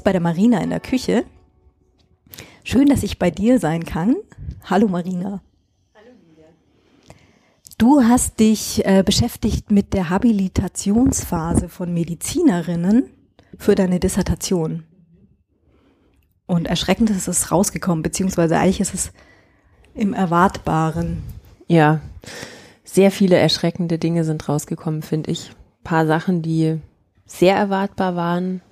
jetzt bei der Marina in der Küche. Schön, dass ich bei dir sein kann. Hallo Marina. Hallo Julia. Du hast dich äh, beschäftigt mit der Habilitationsphase von Medizinerinnen für deine Dissertation. Und erschreckend ist es rausgekommen, beziehungsweise eigentlich ist es im Erwartbaren. Ja, sehr viele erschreckende Dinge sind rausgekommen, finde ich. Ein paar Sachen, die sehr erwartbar waren.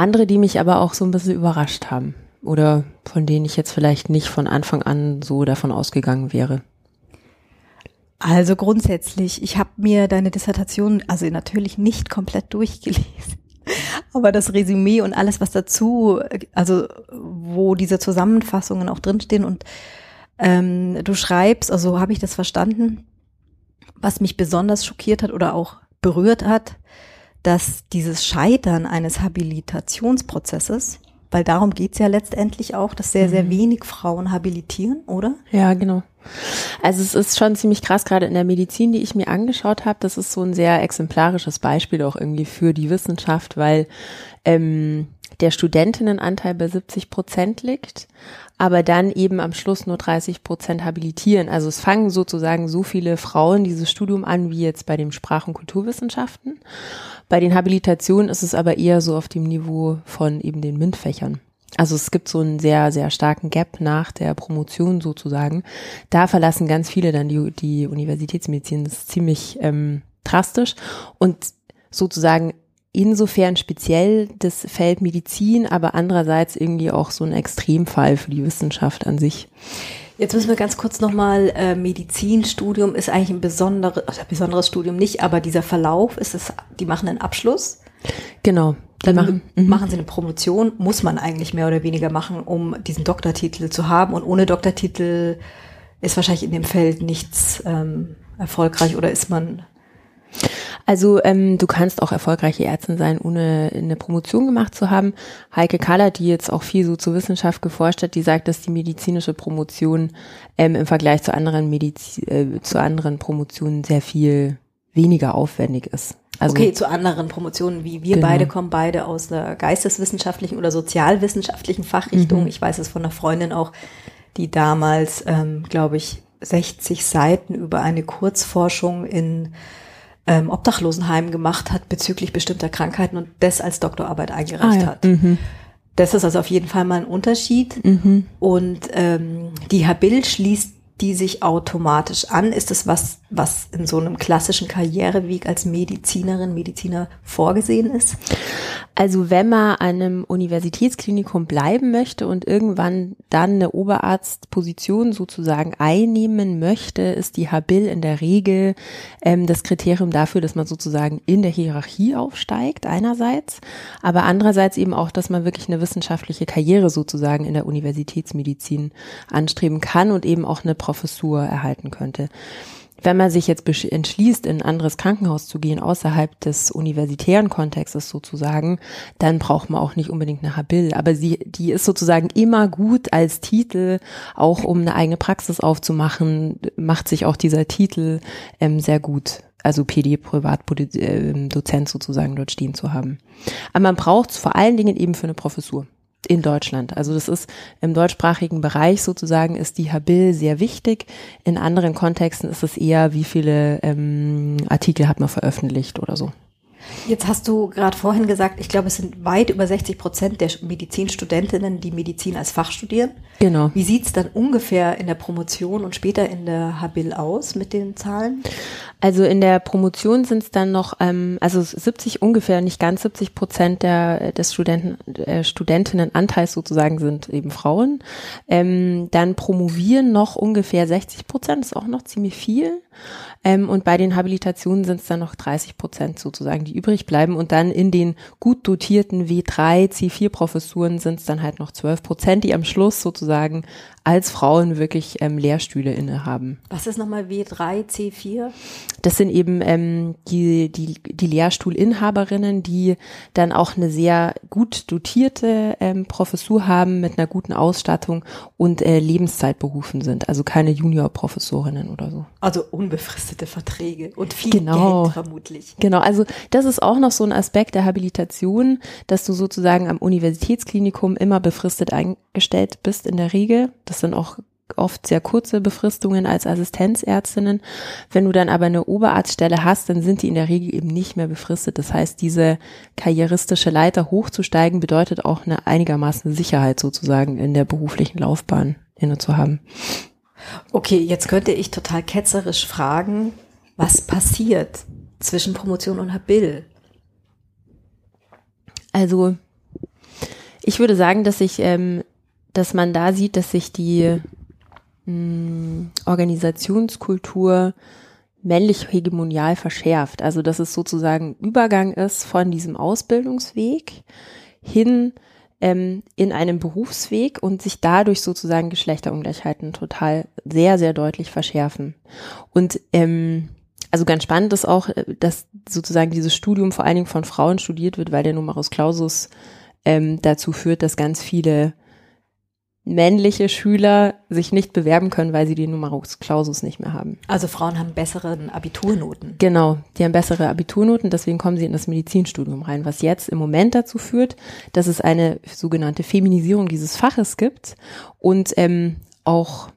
Andere, die mich aber auch so ein bisschen überrascht haben. Oder von denen ich jetzt vielleicht nicht von Anfang an so davon ausgegangen wäre. Also grundsätzlich, ich habe mir deine Dissertation also natürlich nicht komplett durchgelesen. Aber das Resümee und alles, was dazu, also wo diese Zusammenfassungen auch drinstehen und ähm, du schreibst, also habe ich das verstanden, was mich besonders schockiert hat oder auch berührt hat, dass dieses Scheitern eines Habilitationsprozesses, weil darum geht's ja letztendlich auch, dass sehr, sehr mhm. wenig Frauen habilitieren, oder? Ja, genau. Also es ist schon ziemlich krass, gerade in der Medizin, die ich mir angeschaut habe, das ist so ein sehr exemplarisches Beispiel auch irgendwie für die Wissenschaft, weil ähm, der Studentinnenanteil bei 70 Prozent liegt, aber dann eben am Schluss nur 30 Prozent habilitieren. Also es fangen sozusagen so viele Frauen dieses Studium an wie jetzt bei den Sprach- und Kulturwissenschaften. Bei den Habilitationen ist es aber eher so auf dem Niveau von eben den MINT-Fächern. Also es gibt so einen sehr, sehr starken Gap nach der Promotion sozusagen. Da verlassen ganz viele dann die, die Universitätsmedizin. Das ist ziemlich ähm, drastisch. Und sozusagen insofern speziell das Feld Medizin, aber andererseits irgendwie auch so ein Extremfall für die Wissenschaft an sich. Jetzt müssen wir ganz kurz nochmal, äh, Medizinstudium ist eigentlich ein besonderes, also besonderes Studium nicht, aber dieser Verlauf ist es, die machen einen Abschluss. Genau. Dann machen, mhm. machen sie eine Promotion, muss man eigentlich mehr oder weniger machen, um diesen Doktortitel zu haben. Und ohne Doktortitel ist wahrscheinlich in dem Feld nichts ähm, erfolgreich oder ist man also ähm, du kannst auch erfolgreiche Ärztin sein, ohne eine Promotion gemacht zu haben. Heike Kaller, die jetzt auch viel so zur Wissenschaft geforscht hat, die sagt, dass die medizinische Promotion ähm, im Vergleich zu anderen Mediz äh, zu anderen Promotionen sehr viel weniger aufwendig ist. Also, okay, zu anderen Promotionen, wie wir genau. beide kommen beide aus der geisteswissenschaftlichen oder sozialwissenschaftlichen Fachrichtung. Mhm. Ich weiß es von einer Freundin auch, die damals, ähm, glaube ich, 60 Seiten über eine Kurzforschung in ähm, Obdachlosenheim gemacht hat bezüglich bestimmter Krankheiten und das als Doktorarbeit eingereicht ah, ja. hat. Mhm. Das ist also auf jeden Fall mal ein Unterschied. Mhm. Und ähm, die Habil schließt die sich automatisch an? Ist das was, was in so einem klassischen Karriereweg als Medizinerin, Mediziner vorgesehen ist? Also wenn man an einem Universitätsklinikum bleiben möchte und irgendwann dann eine Oberarztposition sozusagen einnehmen möchte, ist die Habil in der Regel ähm, das Kriterium dafür, dass man sozusagen in der Hierarchie aufsteigt einerseits, aber andererseits eben auch, dass man wirklich eine wissenschaftliche Karriere sozusagen in der Universitätsmedizin anstreben kann und eben auch eine Professur erhalten könnte. Wenn man sich jetzt entschließt, in ein anderes Krankenhaus zu gehen, außerhalb des universitären Kontextes sozusagen, dann braucht man auch nicht unbedingt eine Habil. Aber sie, die ist sozusagen immer gut als Titel, auch um eine eigene Praxis aufzumachen, macht sich auch dieser Titel ähm, sehr gut also PD Privatdozent sozusagen dort stehen zu haben. Aber man braucht es vor allen Dingen eben für eine Professur in Deutschland. Also das ist im deutschsprachigen Bereich sozusagen ist die Habil sehr wichtig. In anderen Kontexten ist es eher, wie viele ähm, Artikel hat man veröffentlicht oder so. Jetzt hast du gerade vorhin gesagt, ich glaube, es sind weit über 60 Prozent der Medizinstudentinnen, die Medizin als Fach studieren. Genau. Wie sieht's dann ungefähr in der Promotion und später in der Habil aus mit den Zahlen? Also in der Promotion sind es dann noch, ähm, also 70 ungefähr, nicht ganz 70 Prozent der, des Studenten, äh, Studentinnenanteils sozusagen sind eben Frauen. Ähm, dann promovieren noch ungefähr 60 Prozent, ist auch noch ziemlich viel. Ähm, und bei den Habilitationen sind es dann noch 30 Prozent sozusagen, die übrig bleiben. Und dann in den gut dotierten W3, C4 Professuren sind es dann halt noch 12 Prozent, die am Schluss sozusagen als Frauen wirklich ähm, Lehrstühle innehaben. Was ist nochmal W3, C4? Das sind eben ähm, die, die, die Lehrstuhlinhaberinnen, die dann auch eine sehr gut dotierte ähm, Professur haben mit einer guten Ausstattung und äh, Lebenszeitberufen sind, also keine Juniorprofessorinnen oder so. Also unbefristete Verträge und viel Genau. Geld vermutlich. Genau, also das ist auch noch so ein Aspekt der Habilitation, dass du sozusagen am Universitätsklinikum immer befristet eingestellt bist in der Regel. Das sind auch oft sehr kurze Befristungen als Assistenzärztinnen. Wenn du dann aber eine Oberarztstelle hast, dann sind die in der Regel eben nicht mehr befristet. Das heißt, diese karrieristische Leiter hochzusteigen bedeutet auch eine einigermaßen Sicherheit sozusagen in der beruflichen Laufbahn inne zu haben. Okay, jetzt könnte ich total ketzerisch fragen, was passiert zwischen Promotion und Habil? Also ich würde sagen, dass ich, ähm, dass man da sieht, dass sich die mh, Organisationskultur männlich hegemonial verschärft. Also dass es sozusagen Übergang ist von diesem Ausbildungsweg hin ähm, in einem Berufsweg und sich dadurch sozusagen Geschlechterungleichheiten total sehr, sehr deutlich verschärfen. Und ähm, also ganz spannend ist auch, äh, dass sozusagen dieses Studium vor allen Dingen von Frauen studiert wird, weil der Numerus Clausus ähm, dazu führt, dass ganz viele männliche Schüler sich nicht bewerben können, weil sie den Numerus Clausus nicht mehr haben. Also Frauen haben besseren Abiturnoten. Genau, die haben bessere Abiturnoten, deswegen kommen sie in das Medizinstudium rein, was jetzt im Moment dazu führt, dass es eine sogenannte Feminisierung dieses Faches gibt und ähm, auch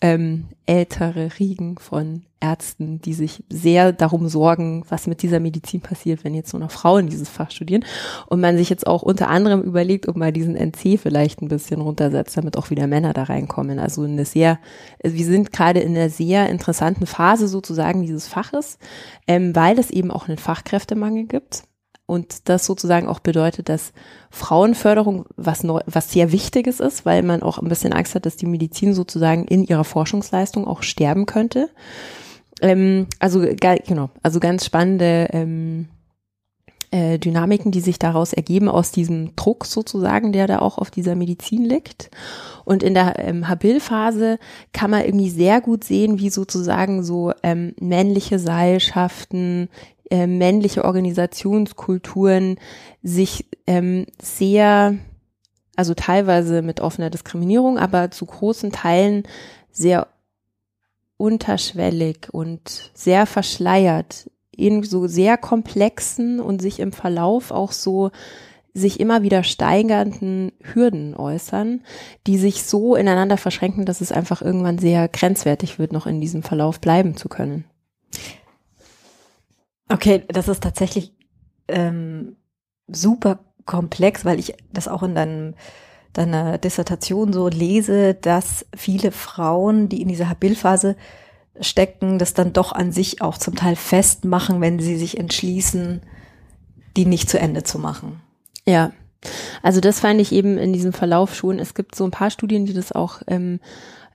ähm, ältere Riegen von Ärzten, die sich sehr darum sorgen, was mit dieser Medizin passiert, wenn jetzt nur noch Frauen dieses Fach studieren. Und man sich jetzt auch unter anderem überlegt, ob man diesen NC vielleicht ein bisschen runtersetzt, damit auch wieder Männer da reinkommen. Also eine sehr, wir sind gerade in einer sehr interessanten Phase sozusagen dieses Faches, ähm, weil es eben auch einen Fachkräftemangel gibt. Und das sozusagen auch bedeutet, dass Frauenförderung was, neu, was sehr Wichtiges ist, weil man auch ein bisschen Angst hat, dass die Medizin sozusagen in ihrer Forschungsleistung auch sterben könnte. Ähm, also genau, also ganz spannende ähm, äh, Dynamiken, die sich daraus ergeben aus diesem Druck sozusagen, der da auch auf dieser Medizin liegt. Und in der ähm, Habil-Phase kann man irgendwie sehr gut sehen, wie sozusagen so ähm, männliche Seilschaften, äh, männliche Organisationskulturen sich ähm, sehr, also teilweise mit offener Diskriminierung, aber zu großen Teilen sehr unterschwellig und sehr verschleiert in so sehr komplexen und sich im Verlauf auch so sich immer wieder steigernden Hürden äußern, die sich so ineinander verschränken, dass es einfach irgendwann sehr grenzwertig wird, noch in diesem Verlauf bleiben zu können. Okay, das ist tatsächlich ähm, super komplex, weil ich das auch in deinem, deiner Dissertation so lese, dass viele Frauen, die in dieser Habilphase stecken, das dann doch an sich auch zum Teil festmachen, wenn sie sich entschließen, die nicht zu Ende zu machen. Ja, also das fand ich eben in diesem Verlauf schon. Es gibt so ein paar Studien, die das auch ähm,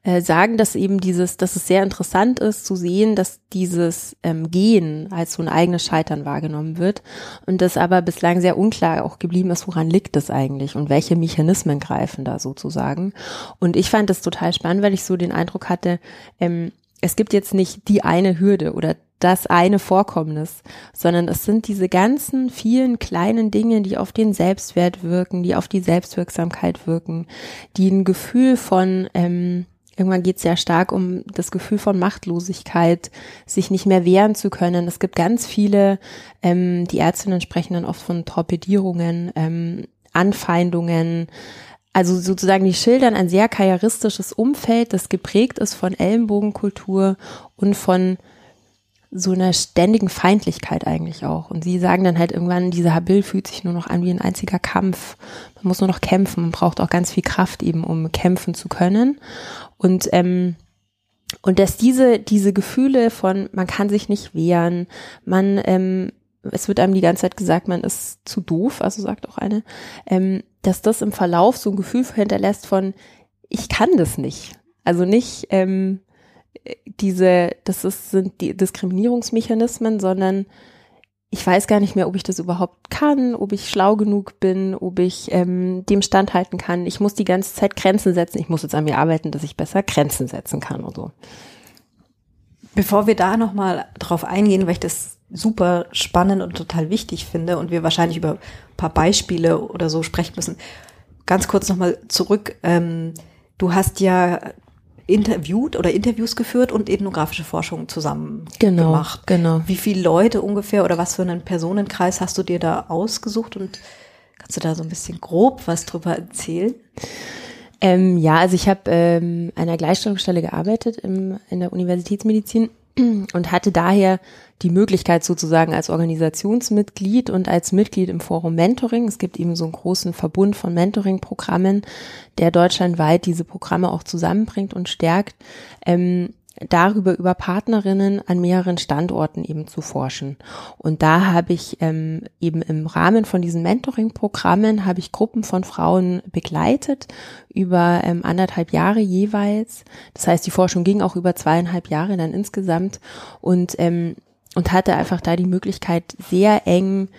äh, sagen, dass eben dieses, dass es sehr interessant ist zu sehen, dass dieses ähm, Gehen als so ein eigenes Scheitern wahrgenommen wird und das aber bislang sehr unklar auch geblieben ist, woran liegt das eigentlich und welche Mechanismen greifen da sozusagen. Und ich fand das total spannend, weil ich so den Eindruck hatte, ähm, es gibt jetzt nicht die eine Hürde oder das eine Vorkommnis, sondern es sind diese ganzen vielen kleinen Dinge, die auf den Selbstwert wirken, die auf die Selbstwirksamkeit wirken, die ein Gefühl von, ähm, irgendwann geht es sehr stark um das Gefühl von Machtlosigkeit, sich nicht mehr wehren zu können. Es gibt ganz viele, ähm, die Ärztinnen sprechen dann oft von Torpedierungen, ähm, Anfeindungen, also sozusagen die schildern ein sehr karrieristisches Umfeld, das geprägt ist von Ellenbogenkultur und von so einer ständigen Feindlichkeit eigentlich auch. Und sie sagen dann halt irgendwann, dieser Habil fühlt sich nur noch an wie ein einziger Kampf. Man muss nur noch kämpfen, man braucht auch ganz viel Kraft eben, um kämpfen zu können. Und ähm, und dass diese diese Gefühle von man kann sich nicht wehren, man ähm, es wird einem die ganze Zeit gesagt, man ist zu doof, also sagt auch eine, ähm, dass das im Verlauf so ein Gefühl hinterlässt von, ich kann das nicht. Also nicht ähm, diese, das ist, sind die Diskriminierungsmechanismen, sondern ich weiß gar nicht mehr, ob ich das überhaupt kann, ob ich schlau genug bin, ob ich ähm, dem standhalten kann. Ich muss die ganze Zeit Grenzen setzen. Ich muss jetzt an mir arbeiten, dass ich besser Grenzen setzen kann und so. Bevor wir da nochmal drauf eingehen, weil ich das super spannend und total wichtig finde und wir wahrscheinlich über ein paar Beispiele oder so sprechen müssen, ganz kurz nochmal zurück. Ähm, du hast ja interviewt oder Interviews geführt und ethnografische Forschung zusammen genau, gemacht. Genau. Wie viele Leute ungefähr oder was für einen Personenkreis hast du dir da ausgesucht und kannst du da so ein bisschen grob was drüber erzählen? Ähm, ja, also ich habe ähm, an einer Gleichstellungsstelle gearbeitet im, in der Universitätsmedizin und hatte daher die Möglichkeit sozusagen als Organisationsmitglied und als Mitglied im Forum Mentoring. Es gibt eben so einen großen Verbund von Mentoring-Programmen, der deutschlandweit diese Programme auch zusammenbringt und stärkt. Ähm, darüber über Partnerinnen an mehreren Standorten eben zu forschen. Und da habe ich ähm, eben im Rahmen von diesen Mentoring-Programmen habe ich Gruppen von Frauen begleitet über ähm, anderthalb Jahre jeweils. Das heißt, die Forschung ging auch über zweieinhalb Jahre dann insgesamt und ähm, und hatte einfach da die Möglichkeit sehr eng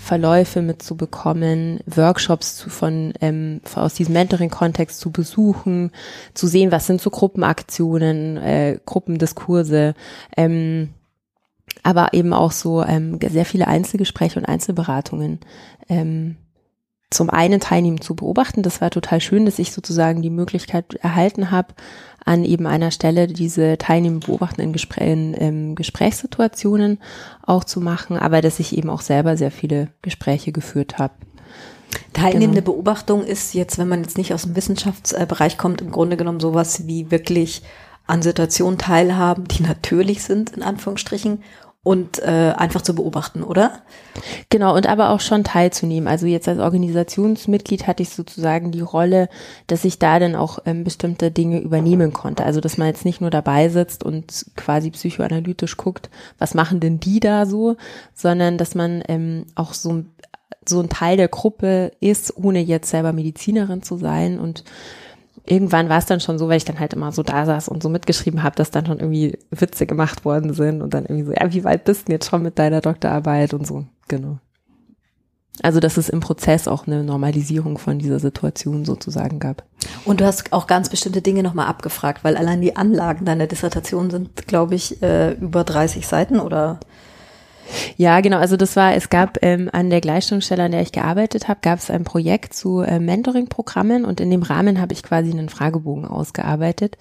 Verläufe mitzubekommen, Workshops zu, von ähm, aus diesem Mentoring-Kontext zu besuchen, zu sehen, was sind so Gruppenaktionen, äh, Gruppendiskurse, ähm, aber eben auch so ähm, sehr viele Einzelgespräche und Einzelberatungen ähm, zum einen teilnehmen zu beobachten. Das war total schön, dass ich sozusagen die Möglichkeit erhalten habe, an eben einer Stelle diese Teilnehmer beobachten in, Gespräch, in ähm, Gesprächssituationen auch zu machen, aber dass ich eben auch selber sehr viele Gespräche geführt habe. Teilnehmende genau. Beobachtung ist jetzt, wenn man jetzt nicht aus dem Wissenschaftsbereich kommt, im Grunde genommen sowas wie wirklich an Situationen teilhaben, die natürlich sind, in Anführungsstrichen, und äh, einfach zu beobachten, oder? Genau, und aber auch schon teilzunehmen. Also jetzt als Organisationsmitglied hatte ich sozusagen die Rolle, dass ich da dann auch ähm, bestimmte Dinge übernehmen konnte. Also dass man jetzt nicht nur dabei sitzt und quasi psychoanalytisch guckt, was machen denn die da so, sondern dass man ähm, auch so, so ein Teil der Gruppe ist, ohne jetzt selber Medizinerin zu sein und irgendwann war es dann schon so, weil ich dann halt immer so da saß und so mitgeschrieben habe, dass dann schon irgendwie Witze gemacht worden sind und dann irgendwie so, ja, wie weit bist du jetzt schon mit deiner Doktorarbeit und so, genau. Also, dass es im Prozess auch eine Normalisierung von dieser Situation sozusagen gab. Und du hast auch ganz bestimmte Dinge nochmal abgefragt, weil allein die Anlagen deiner Dissertation sind, glaube ich, äh, über 30 Seiten oder ja, genau. Also das war, es gab ähm, an der Gleichstellungsstelle, an der ich gearbeitet habe, gab es ein Projekt zu äh, Mentoring-Programmen und in dem Rahmen habe ich quasi einen Fragebogen ausgearbeitet,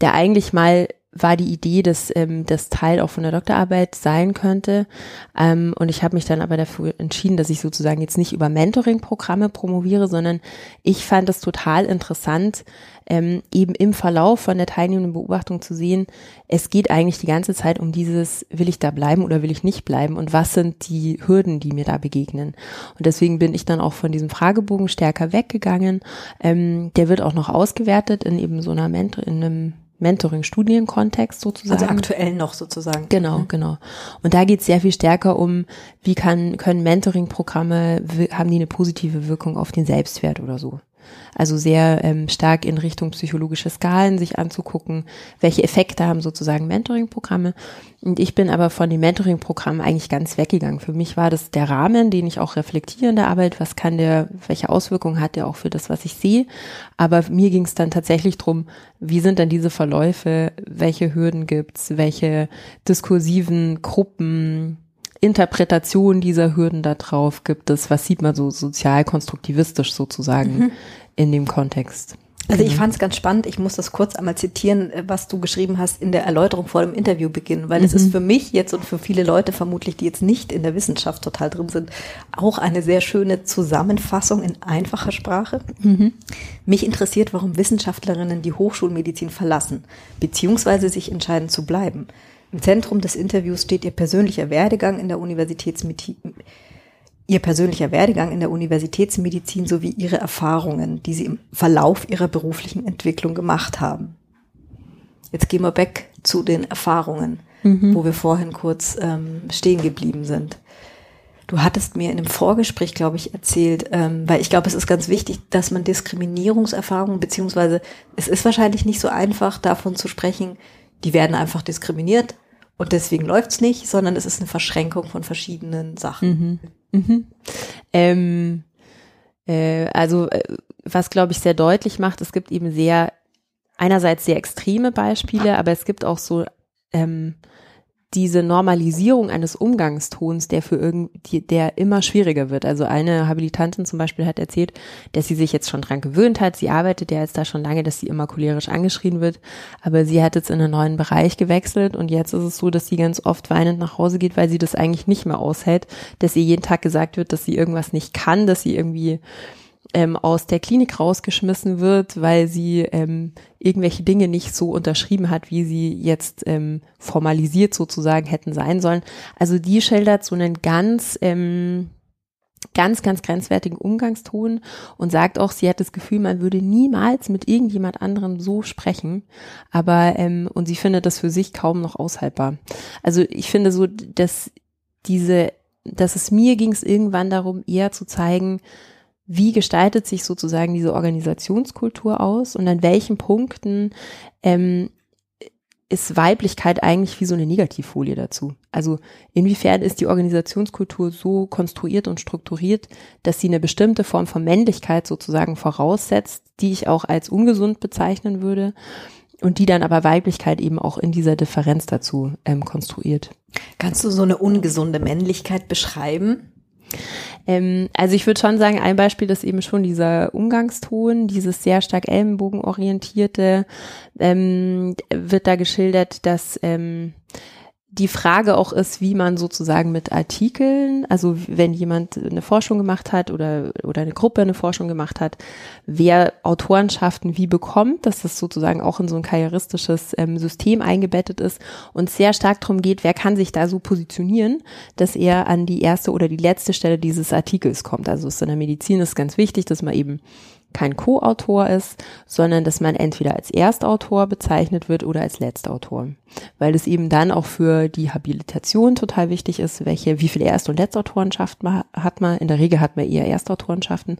der eigentlich mal war die Idee, dass ähm, das Teil auch von der Doktorarbeit sein könnte. Ähm, und ich habe mich dann aber dafür entschieden, dass ich sozusagen jetzt nicht über Mentoring-Programme promoviere, sondern ich fand es total interessant, ähm, eben im Verlauf von der teilnehmenden Beobachtung zu sehen, es geht eigentlich die ganze Zeit um dieses, will ich da bleiben oder will ich nicht bleiben und was sind die Hürden, die mir da begegnen. Und deswegen bin ich dann auch von diesem Fragebogen stärker weggegangen. Ähm, der wird auch noch ausgewertet in eben so einer Mentor, in einem Mentoring-Studienkontext sozusagen. Also aktuell noch sozusagen. Genau, mhm. genau. Und da geht es sehr viel stärker um, wie kann, können Mentoring-Programme, haben die eine positive Wirkung auf den Selbstwert oder so. Also sehr ähm, stark in Richtung psychologische Skalen sich anzugucken, welche Effekte haben sozusagen Mentoring-Programme. Und ich bin aber von den Mentoring-Programmen eigentlich ganz weggegangen. Für mich war das der Rahmen, den ich auch reflektiere in der Arbeit. Was kann der, welche Auswirkungen hat der auch für das, was ich sehe? Aber mir ging es dann tatsächlich drum, wie sind dann diese Verläufe? Welche Hürden gibt's? Welche diskursiven Gruppen? Interpretation dieser Hürden da drauf gibt es? Was sieht man so sozial-konstruktivistisch sozusagen mhm. in dem Kontext? Also ich genau. fand es ganz spannend. Ich muss das kurz einmal zitieren, äh, was du geschrieben hast in der Erläuterung vor dem Interviewbeginn, weil mhm. es ist für mich jetzt und für viele Leute vermutlich, die jetzt nicht in der Wissenschaft total drin sind, auch eine sehr schöne Zusammenfassung in einfacher Sprache. Mhm. Mich interessiert, warum Wissenschaftlerinnen die Hochschulmedizin verlassen, beziehungsweise sich entscheiden zu bleiben. Im Zentrum des Interviews steht ihr persönlicher Werdegang in der Universitätsmedizin, ihr persönlicher Werdegang in der Universitätsmedizin sowie ihre Erfahrungen, die sie im Verlauf ihrer beruflichen Entwicklung gemacht haben. Jetzt gehen wir weg zu den Erfahrungen, mhm. wo wir vorhin kurz ähm, stehen geblieben sind. Du hattest mir in einem Vorgespräch, glaube ich, erzählt, ähm, weil ich glaube, es ist ganz wichtig, dass man Diskriminierungserfahrungen, beziehungsweise es ist wahrscheinlich nicht so einfach davon zu sprechen, die werden einfach diskriminiert und deswegen läuft's nicht, sondern es ist eine Verschränkung von verschiedenen Sachen. Mhm. Mhm. Ähm, äh, also äh, was glaube ich sehr deutlich macht, es gibt eben sehr einerseits sehr extreme Beispiele, aber es gibt auch so ähm, diese Normalisierung eines Umgangstons, der für irgendwie, der immer schwieriger wird. Also eine Habilitantin zum Beispiel hat erzählt, dass sie sich jetzt schon dran gewöhnt hat. Sie arbeitet ja jetzt da schon lange, dass sie immer cholerisch angeschrien wird. Aber sie hat jetzt in einen neuen Bereich gewechselt und jetzt ist es so, dass sie ganz oft weinend nach Hause geht, weil sie das eigentlich nicht mehr aushält, dass ihr jeden Tag gesagt wird, dass sie irgendwas nicht kann, dass sie irgendwie ähm, aus der Klinik rausgeschmissen wird, weil sie ähm, irgendwelche Dinge nicht so unterschrieben hat, wie sie jetzt ähm, formalisiert sozusagen hätten sein sollen. Also die schildert so einen ganz ähm, ganz, ganz grenzwertigen Umgangston und sagt auch, sie hat das Gefühl, man würde niemals mit irgendjemand anderem so sprechen. Aber, ähm, und sie findet das für sich kaum noch aushaltbar. Also ich finde so, dass diese, dass es mir ging es irgendwann darum, eher zu zeigen, wie gestaltet sich sozusagen diese Organisationskultur aus und an welchen Punkten ähm, ist Weiblichkeit eigentlich wie so eine Negativfolie dazu? Also inwiefern ist die Organisationskultur so konstruiert und strukturiert, dass sie eine bestimmte Form von Männlichkeit sozusagen voraussetzt, die ich auch als ungesund bezeichnen würde und die dann aber Weiblichkeit eben auch in dieser Differenz dazu ähm, konstruiert. Kannst du so eine ungesunde Männlichkeit beschreiben? Ähm, also ich würde schon sagen, ein Beispiel ist eben schon dieser Umgangston, dieses sehr stark ellenbogenorientierte, ähm, wird da geschildert, dass ähm, die Frage auch ist, wie man sozusagen mit Artikeln, also wenn jemand eine Forschung gemacht hat oder, oder eine Gruppe eine Forschung gemacht hat, wer Autorenschaften wie bekommt, dass das sozusagen auch in so ein karrieristisches ähm, System eingebettet ist und sehr stark darum geht, wer kann sich da so positionieren, dass er an die erste oder die letzte Stelle dieses Artikels kommt. Also ist in der Medizin ist ganz wichtig, dass man eben kein Co-Autor ist, sondern dass man entweder als Erstautor bezeichnet wird oder als Letztautor. Weil es eben dann auch für die Habilitation total wichtig ist, welche, wie viele Erst- und Letztautorenschaften hat man. In der Regel hat man eher Erstautorenschaften.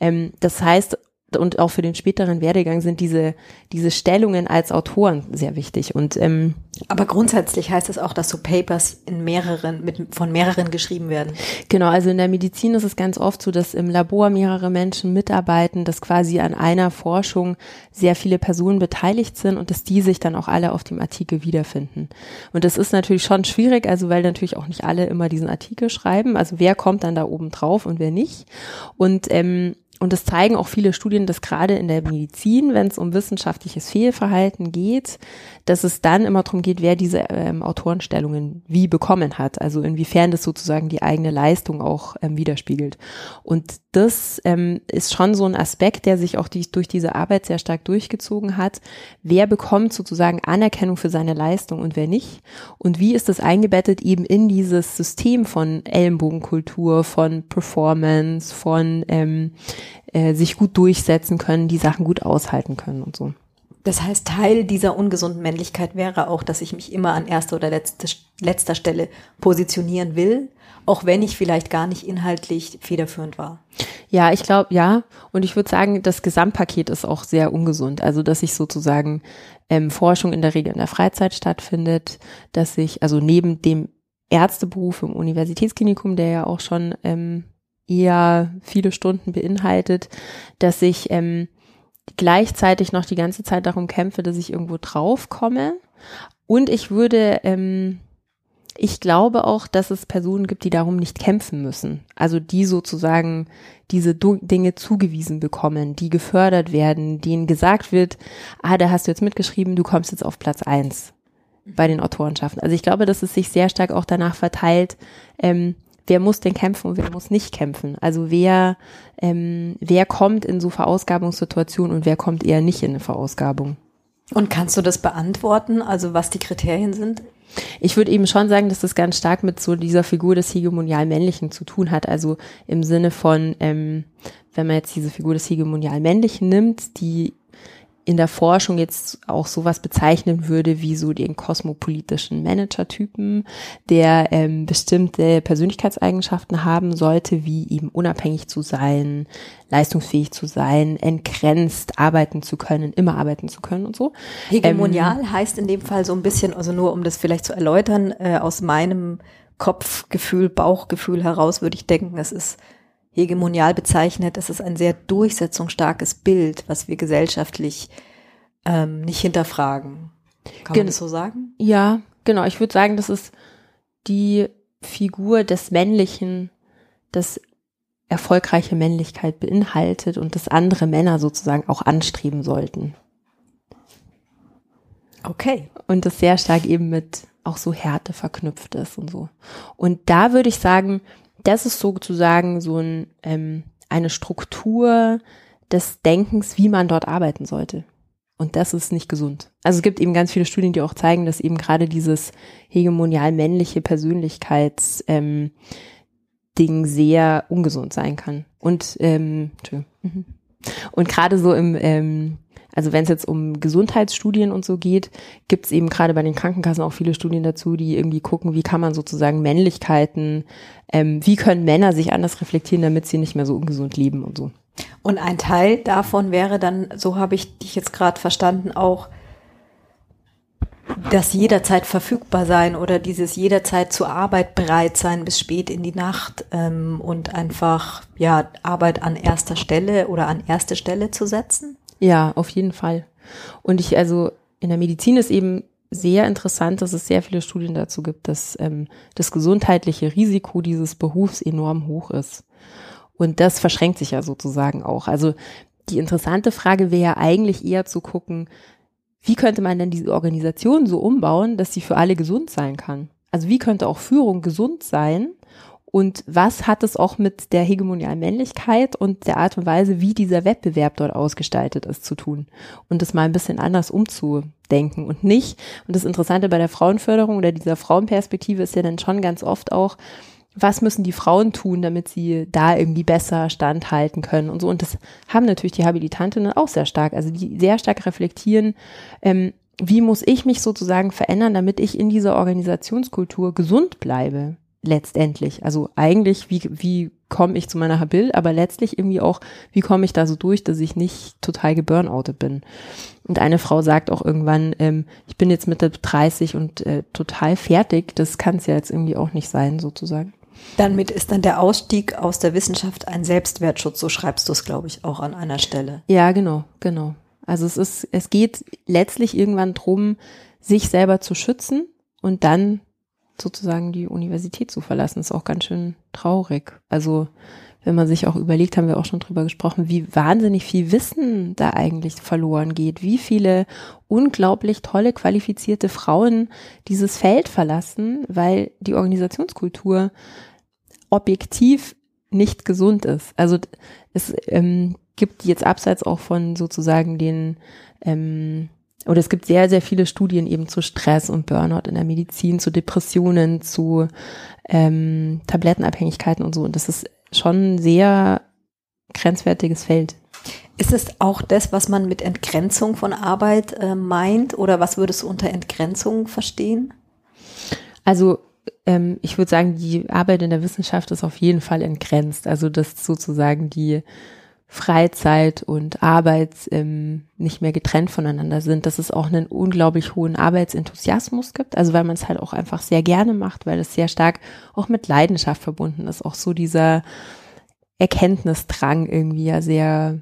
Ähm, das heißt, und auch für den späteren Werdegang sind diese, diese Stellungen als Autoren sehr wichtig. Und ähm, aber grundsätzlich heißt es auch, dass so Papers in mehreren, mit, von mehreren geschrieben werden. Genau, also in der Medizin ist es ganz oft so, dass im Labor mehrere Menschen mitarbeiten, dass quasi an einer Forschung sehr viele Personen beteiligt sind und dass die sich dann auch alle auf dem Artikel wiederfinden. Und das ist natürlich schon schwierig, also weil natürlich auch nicht alle immer diesen Artikel schreiben. Also wer kommt dann da oben drauf und wer nicht. Und ähm, und das zeigen auch viele Studien, dass gerade in der Medizin, wenn es um wissenschaftliches Fehlverhalten geht, dass es dann immer darum geht, wer diese ähm, Autorenstellungen wie bekommen hat. Also inwiefern das sozusagen die eigene Leistung auch ähm, widerspiegelt. Und das ähm, ist schon so ein Aspekt, der sich auch die, durch diese Arbeit sehr stark durchgezogen hat. Wer bekommt sozusagen Anerkennung für seine Leistung und wer nicht? Und wie ist das eingebettet eben in dieses System von Ellenbogenkultur, von Performance, von ähm, äh, sich gut durchsetzen können, die Sachen gut aushalten können und so. Das heißt, Teil dieser ungesunden Männlichkeit wäre auch, dass ich mich immer an erster oder letzte, letzter Stelle positionieren will, auch wenn ich vielleicht gar nicht inhaltlich federführend war. Ja, ich glaube, ja. Und ich würde sagen, das Gesamtpaket ist auch sehr ungesund. Also, dass sich sozusagen ähm, Forschung in der Regel in der Freizeit stattfindet, dass sich, also neben dem Ärzteberuf im Universitätsklinikum, der ja auch schon ähm, eher viele Stunden beinhaltet, dass ich ähm, gleichzeitig noch die ganze Zeit darum kämpfe, dass ich irgendwo draufkomme. Und ich würde, ähm, ich glaube auch, dass es Personen gibt, die darum nicht kämpfen müssen. Also die sozusagen diese Dinge zugewiesen bekommen, die gefördert werden, denen gesagt wird, ah, da hast du jetzt mitgeschrieben, du kommst jetzt auf Platz eins bei den Autorenschaften. Also ich glaube, dass es sich sehr stark auch danach verteilt, ähm, wer muss denn kämpfen und wer muss nicht kämpfen? Also wer, ähm, wer kommt in so Verausgabungssituationen und wer kommt eher nicht in eine Verausgabung? Und kannst du das beantworten, also was die Kriterien sind? Ich würde eben schon sagen, dass das ganz stark mit so dieser Figur des hegemonial Männlichen zu tun hat. Also im Sinne von, ähm, wenn man jetzt diese Figur des hegemonial Männlichen nimmt, die in der Forschung jetzt auch sowas bezeichnen würde wie so den kosmopolitischen Manager-Typen, der ähm, bestimmte Persönlichkeitseigenschaften haben sollte, wie eben unabhängig zu sein, leistungsfähig zu sein, entgrenzt arbeiten zu können, immer arbeiten zu können und so. Hegemonial ähm, heißt in dem Fall so ein bisschen, also nur um das vielleicht zu erläutern, äh, aus meinem Kopfgefühl, Bauchgefühl heraus würde ich denken, es ist hegemonial bezeichnet, es ist ein sehr durchsetzungsstarkes Bild, was wir gesellschaftlich ähm, nicht hinterfragen. Kann man das so sagen? Ja, genau. Ich würde sagen, das ist die Figur des Männlichen, das erfolgreiche Männlichkeit beinhaltet und das andere Männer sozusagen auch anstreben sollten. Okay. Und das sehr stark eben mit auch so Härte verknüpft ist und so. Und da würde ich sagen, das ist sozusagen so ein, ähm, eine Struktur des Denkens, wie man dort arbeiten sollte. Und das ist nicht gesund. Also es gibt eben ganz viele Studien, die auch zeigen, dass eben gerade dieses hegemonial männliche Persönlichkeits ähm, Ding sehr ungesund sein kann. Und ähm, mhm. und gerade so im ähm, also wenn es jetzt um Gesundheitsstudien und so geht, gibt es eben gerade bei den Krankenkassen auch viele Studien dazu, die irgendwie gucken, wie kann man sozusagen Männlichkeiten, ähm, wie können Männer sich anders reflektieren, damit sie nicht mehr so ungesund leben und so. Und ein Teil davon wäre dann, so habe ich dich jetzt gerade verstanden, auch das jederzeit verfügbar sein oder dieses jederzeit zur Arbeit bereit sein bis spät in die Nacht ähm, und einfach ja Arbeit an erster Stelle oder an erste Stelle zu setzen? Ja, auf jeden Fall. Und ich, also in der Medizin ist eben sehr interessant, dass es sehr viele Studien dazu gibt, dass ähm, das gesundheitliche Risiko dieses Berufs enorm hoch ist. Und das verschränkt sich ja sozusagen auch. Also die interessante Frage wäre ja eigentlich eher zu gucken, wie könnte man denn diese Organisation so umbauen, dass sie für alle gesund sein kann? Also wie könnte auch Führung gesund sein und was hat es auch mit der hegemonialen Männlichkeit und der Art und Weise, wie dieser Wettbewerb dort ausgestaltet ist, zu tun? Und das mal ein bisschen anders umzudenken und nicht. Und das Interessante bei der Frauenförderung oder dieser Frauenperspektive ist ja dann schon ganz oft auch, was müssen die Frauen tun, damit sie da irgendwie besser standhalten können und so. Und das haben natürlich die Habilitantinnen auch sehr stark, also die sehr stark reflektieren, ähm, wie muss ich mich sozusagen verändern, damit ich in dieser Organisationskultur gesund bleibe letztendlich. Also eigentlich, wie, wie komme ich zu meiner Habil, aber letztlich irgendwie auch, wie komme ich da so durch, dass ich nicht total geburnoutet bin. Und eine Frau sagt auch irgendwann, ähm, ich bin jetzt Mitte 30 und äh, total fertig. Das kann es ja jetzt irgendwie auch nicht sein, sozusagen. Damit ist dann der Ausstieg aus der Wissenschaft ein Selbstwertschutz, so schreibst du es, glaube ich, auch an einer Stelle. Ja, genau, genau. Also es ist, es geht letztlich irgendwann drum, sich selber zu schützen und dann sozusagen die Universität zu verlassen, ist auch ganz schön traurig. Also wenn man sich auch überlegt, haben wir auch schon drüber gesprochen, wie wahnsinnig viel Wissen da eigentlich verloren geht, wie viele unglaublich tolle, qualifizierte Frauen dieses Feld verlassen, weil die Organisationskultur objektiv nicht gesund ist. Also es ähm, gibt jetzt abseits auch von sozusagen den ähm, oder es gibt sehr, sehr viele Studien eben zu Stress und Burnout in der Medizin, zu Depressionen, zu ähm, Tablettenabhängigkeiten und so. Und das ist schon ein sehr grenzwertiges Feld. Ist es auch das, was man mit Entgrenzung von Arbeit äh, meint? Oder was würdest du unter Entgrenzung verstehen? Also ähm, ich würde sagen, die Arbeit in der Wissenschaft ist auf jeden Fall entgrenzt. Also dass sozusagen die Freizeit und Arbeit ähm, nicht mehr getrennt voneinander sind, dass es auch einen unglaublich hohen Arbeitsenthusiasmus gibt, also weil man es halt auch einfach sehr gerne macht, weil es sehr stark auch mit Leidenschaft verbunden ist, auch so dieser Erkenntnisdrang irgendwie ja sehr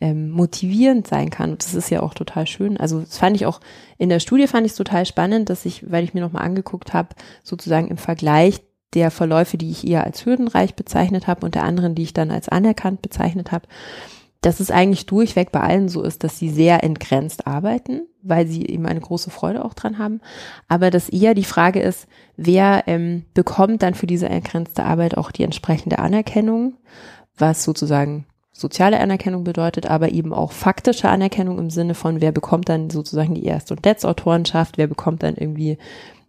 ähm, motivierend sein kann. Und das ist ja auch total schön. Also das fand ich auch in der Studie fand ich es total spannend, dass ich, weil ich mir nochmal angeguckt habe, sozusagen im Vergleich der Verläufe, die ich eher als hürdenreich bezeichnet habe und der anderen, die ich dann als anerkannt bezeichnet habe, dass es eigentlich durchweg bei allen so ist, dass sie sehr entgrenzt arbeiten, weil sie eben eine große Freude auch dran haben. Aber dass eher die Frage ist, wer ähm, bekommt dann für diese entgrenzte Arbeit auch die entsprechende Anerkennung, was sozusagen soziale Anerkennung bedeutet, aber eben auch faktische Anerkennung im Sinne von, wer bekommt dann sozusagen die Erst- und Letztautorenschaft, wer bekommt dann irgendwie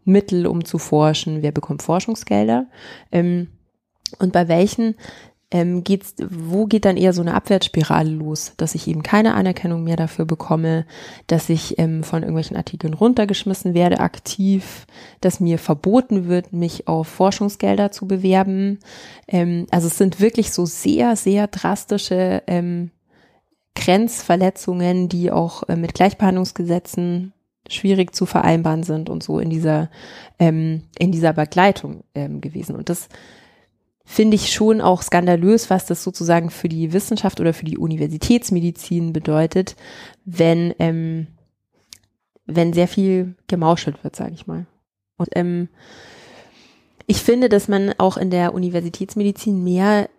Mittel, um zu forschen, wer bekommt Forschungsgelder ähm, und bei welchen ähm, geht's, wo geht dann eher so eine Abwärtsspirale los, dass ich eben keine Anerkennung mehr dafür bekomme, dass ich ähm, von irgendwelchen Artikeln runtergeschmissen werde aktiv, dass mir verboten wird, mich auf Forschungsgelder zu bewerben. Ähm, also es sind wirklich so sehr, sehr drastische ähm, Grenzverletzungen, die auch äh, mit Gleichbehandlungsgesetzen schwierig zu vereinbaren sind und so in dieser ähm, in dieser Begleitung ähm, gewesen. Und das finde ich schon auch skandalös, was das sozusagen für die Wissenschaft oder für die Universitätsmedizin bedeutet, wenn ähm, wenn sehr viel gemauschelt wird, sage ich mal. Und ähm, ich finde, dass man auch in der Universitätsmedizin mehr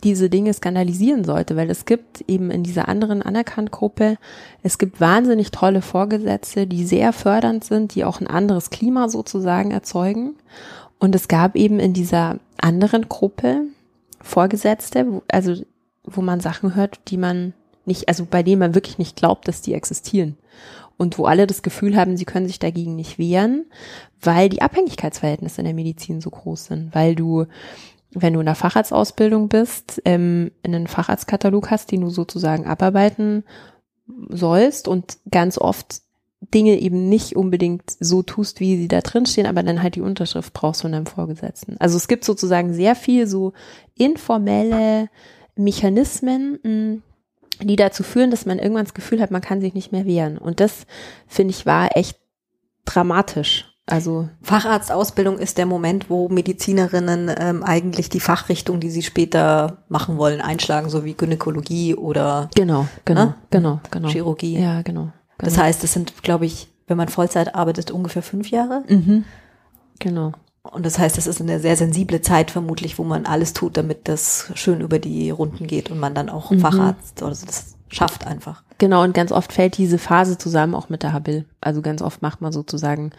diese Dinge skandalisieren sollte, weil es gibt eben in dieser anderen anerkannten Gruppe, es gibt wahnsinnig tolle Vorgesetze, die sehr fördernd sind, die auch ein anderes Klima sozusagen erzeugen. Und es gab eben in dieser anderen Gruppe Vorgesetzte, also wo man Sachen hört, die man nicht, also bei denen man wirklich nicht glaubt, dass die existieren. Und wo alle das Gefühl haben, sie können sich dagegen nicht wehren, weil die Abhängigkeitsverhältnisse in der Medizin so groß sind, weil du wenn du in der Facharztausbildung bist, ähm, einen Facharztkatalog hast, den du sozusagen abarbeiten sollst und ganz oft Dinge eben nicht unbedingt so tust, wie sie da drin stehen, aber dann halt die Unterschrift brauchst von deinem Vorgesetzten. Also es gibt sozusagen sehr viel so informelle Mechanismen, hm, die dazu führen, dass man irgendwann das Gefühl hat, man kann sich nicht mehr wehren. Und das, finde ich, war echt dramatisch. Also Facharztausbildung ist der Moment, wo Medizinerinnen ähm, eigentlich die Fachrichtung, die sie später machen wollen, einschlagen, so wie Gynäkologie oder genau, genau, ne? genau, genau, Chirurgie. Ja, genau, genau. Das heißt, es sind, glaube ich, wenn man Vollzeit arbeitet, ungefähr fünf Jahre. Mhm. Genau. Und das heißt, es ist eine sehr sensible Zeit vermutlich, wo man alles tut, damit das schön über die Runden geht und man dann auch mhm. Facharzt oder so das schafft einfach. Genau, und ganz oft fällt diese Phase zusammen auch mit der Habil. Also ganz oft macht man sozusagen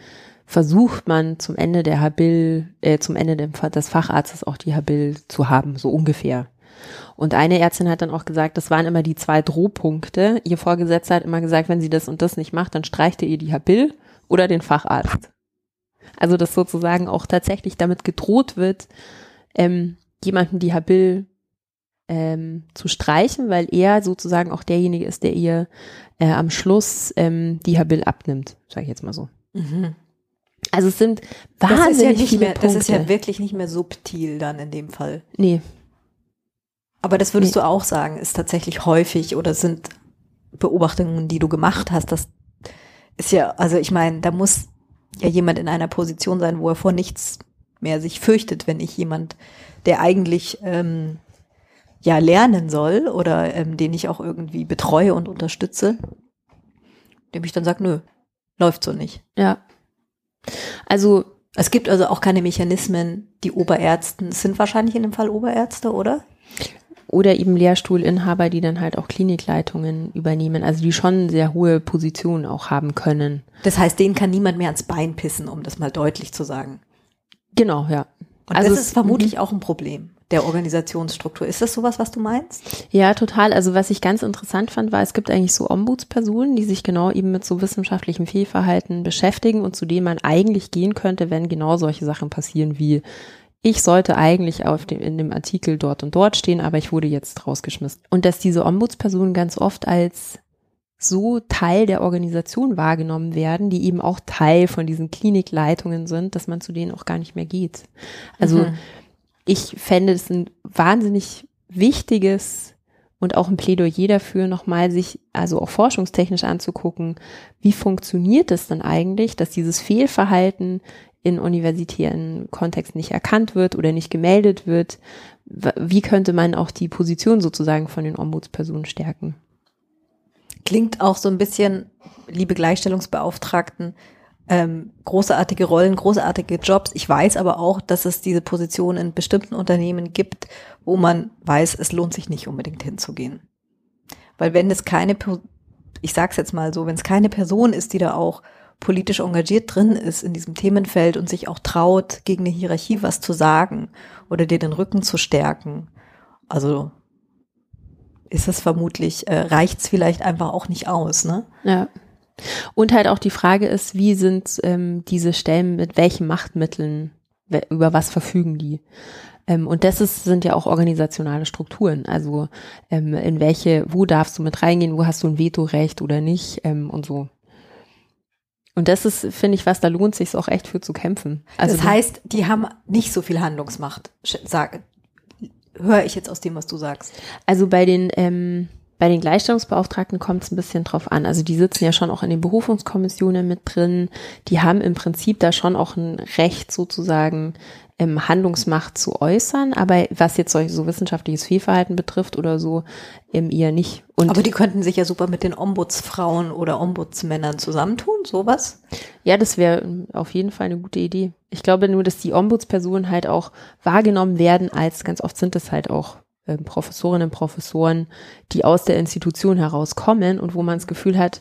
versucht man zum Ende der Habil, äh, zum Ende des Facharztes auch die Habil zu haben, so ungefähr. Und eine Ärztin hat dann auch gesagt, das waren immer die zwei Drohpunkte. Ihr Vorgesetzter hat immer gesagt, wenn sie das und das nicht macht, dann streicht ihr die Habil oder den Facharzt. Also dass sozusagen auch tatsächlich damit gedroht wird, ähm, jemanden die Habil ähm, zu streichen, weil er sozusagen auch derjenige ist, der ihr äh, am Schluss ähm, die Habil abnimmt, sage ich jetzt mal so. Mhm. Also es sind wahnsinnig das ist ja nicht viele mehr, Punkte. Das ist ja wirklich nicht mehr subtil dann in dem Fall. Nee. Aber das würdest nee. du auch sagen, ist tatsächlich häufig oder sind Beobachtungen, die du gemacht hast, das ist ja, also ich meine, da muss ja jemand in einer Position sein, wo er vor nichts mehr sich fürchtet, wenn ich jemand, der eigentlich ähm, ja lernen soll oder ähm, den ich auch irgendwie betreue und unterstütze, dem ich dann sage, nö, läuft so nicht. Ja. Also es gibt also auch keine Mechanismen, die Oberärzten, es sind wahrscheinlich in dem Fall Oberärzte, oder? Oder eben Lehrstuhlinhaber, die dann halt auch Klinikleitungen übernehmen, also die schon sehr hohe Positionen auch haben können. Das heißt, denen kann niemand mehr ans Bein pissen, um das mal deutlich zu sagen. Genau, ja. Und also das ist vermutlich auch ein Problem der Organisationsstruktur. Ist das sowas, was du meinst? Ja, total. Also was ich ganz interessant fand, war, es gibt eigentlich so Ombudspersonen, die sich genau eben mit so wissenschaftlichem Fehlverhalten beschäftigen und zu denen man eigentlich gehen könnte, wenn genau solche Sachen passieren wie ich sollte eigentlich auf dem, in dem Artikel dort und dort stehen, aber ich wurde jetzt rausgeschmissen. Und dass diese Ombudspersonen ganz oft als so Teil der Organisation wahrgenommen werden, die eben auch Teil von diesen Klinikleitungen sind, dass man zu denen auch gar nicht mehr geht. Also mhm ich fände es ein wahnsinnig wichtiges und auch ein Plädoyer dafür, nochmal sich also auch forschungstechnisch anzugucken, wie funktioniert es dann eigentlich, dass dieses Fehlverhalten in universitären Kontext nicht erkannt wird oder nicht gemeldet wird. Wie könnte man auch die Position sozusagen von den Ombudspersonen stärken? Klingt auch so ein bisschen, liebe Gleichstellungsbeauftragten, ähm, großartige Rollen, großartige Jobs. Ich weiß aber auch, dass es diese Position in bestimmten Unternehmen gibt, wo man weiß, es lohnt sich nicht unbedingt hinzugehen. Weil wenn es keine, ich sag's jetzt mal so, wenn es keine Person ist, die da auch politisch engagiert drin ist in diesem Themenfeld und sich auch traut, gegen eine Hierarchie was zu sagen oder dir den Rücken zu stärken, also ist es vermutlich, äh, reicht's vielleicht einfach auch nicht aus, ne? Ja. Und halt auch die Frage ist, wie sind ähm, diese Stellen mit welchen Machtmitteln über was verfügen die? Ähm, und das ist, sind ja auch organisationale Strukturen. Also ähm, in welche, wo darfst du mit reingehen, wo hast du ein Vetorecht oder nicht ähm, und so. Und das ist, finde ich, was da lohnt sich auch echt für zu kämpfen. Also das heißt, die haben nicht so viel Handlungsmacht, sage, höre ich jetzt aus dem, was du sagst. Also bei den ähm, bei den Gleichstellungsbeauftragten kommt es ein bisschen drauf an. Also die sitzen ja schon auch in den Berufungskommissionen mit drin. Die haben im Prinzip da schon auch ein Recht sozusagen ähm, Handlungsmacht zu äußern, aber was jetzt solch, so wissenschaftliches Fehlverhalten betrifft oder so, ähm, eher nicht. Und aber die könnten sich ja super mit den Ombudsfrauen oder Ombudsmännern zusammentun, sowas? Ja, das wäre auf jeden Fall eine gute Idee. Ich glaube nur, dass die Ombudspersonen halt auch wahrgenommen werden als, ganz oft sind es halt auch Professorinnen und Professoren, die aus der Institution herauskommen und wo man das Gefühl hat,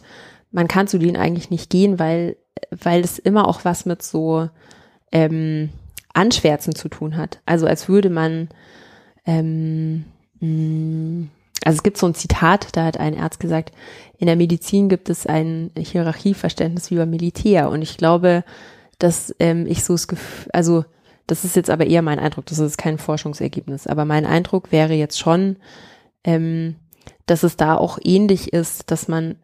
man kann zu denen eigentlich nicht gehen, weil, weil es immer auch was mit so ähm, Anschwärzen zu tun hat. Also als würde man, ähm, mh, mm, also es gibt so ein Zitat, da hat ein Arzt gesagt, in der Medizin gibt es ein Hierarchieverständnis wie beim Militär. Und ich glaube, dass ähm, ich so das Gefühl, also das ist jetzt aber eher mein Eindruck, das ist kein Forschungsergebnis, aber mein Eindruck wäre jetzt schon, ähm, dass es da auch ähnlich ist, dass man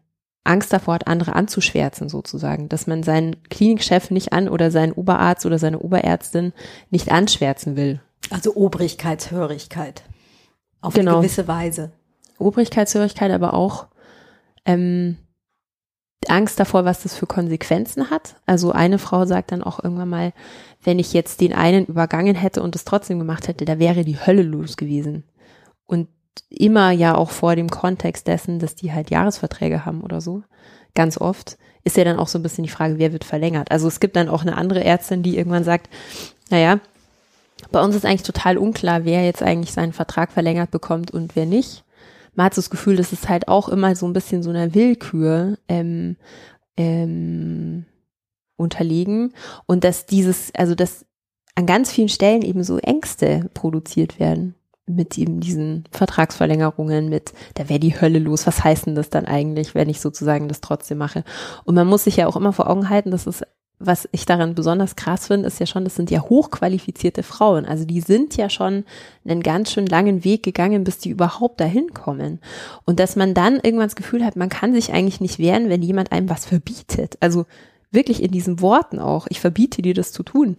Angst davor hat, andere anzuschwärzen sozusagen, dass man seinen Klinikchef nicht an oder seinen Oberarzt oder seine Oberärztin nicht anschwärzen will. Also Obrigkeitshörigkeit. Auf genau. eine gewisse Weise. Obrigkeitshörigkeit, aber auch ähm, Angst davor, was das für Konsequenzen hat. Also eine Frau sagt dann auch irgendwann mal, wenn ich jetzt den einen übergangen hätte und es trotzdem gemacht hätte, da wäre die Hölle los gewesen. Und immer ja auch vor dem Kontext dessen, dass die halt Jahresverträge haben oder so, ganz oft, ist ja dann auch so ein bisschen die Frage, wer wird verlängert. Also es gibt dann auch eine andere Ärztin, die irgendwann sagt, naja, bei uns ist eigentlich total unklar, wer jetzt eigentlich seinen Vertrag verlängert bekommt und wer nicht. Man hat so das Gefühl, dass es halt auch immer so ein bisschen so einer Willkür ähm, ähm, unterliegen und dass dieses, also dass an ganz vielen Stellen eben so Ängste produziert werden mit eben diesen Vertragsverlängerungen, mit, da wäre die Hölle los. Was heißt denn das dann eigentlich, wenn ich sozusagen das trotzdem mache? Und man muss sich ja auch immer vor Augen halten, dass es, was ich daran besonders krass finde, ist ja schon, das sind ja hochqualifizierte Frauen. Also die sind ja schon einen ganz schön langen Weg gegangen, bis die überhaupt dahin kommen. Und dass man dann irgendwann das Gefühl hat, man kann sich eigentlich nicht wehren, wenn jemand einem was verbietet. Also wirklich in diesen Worten auch, ich verbiete dir das zu tun.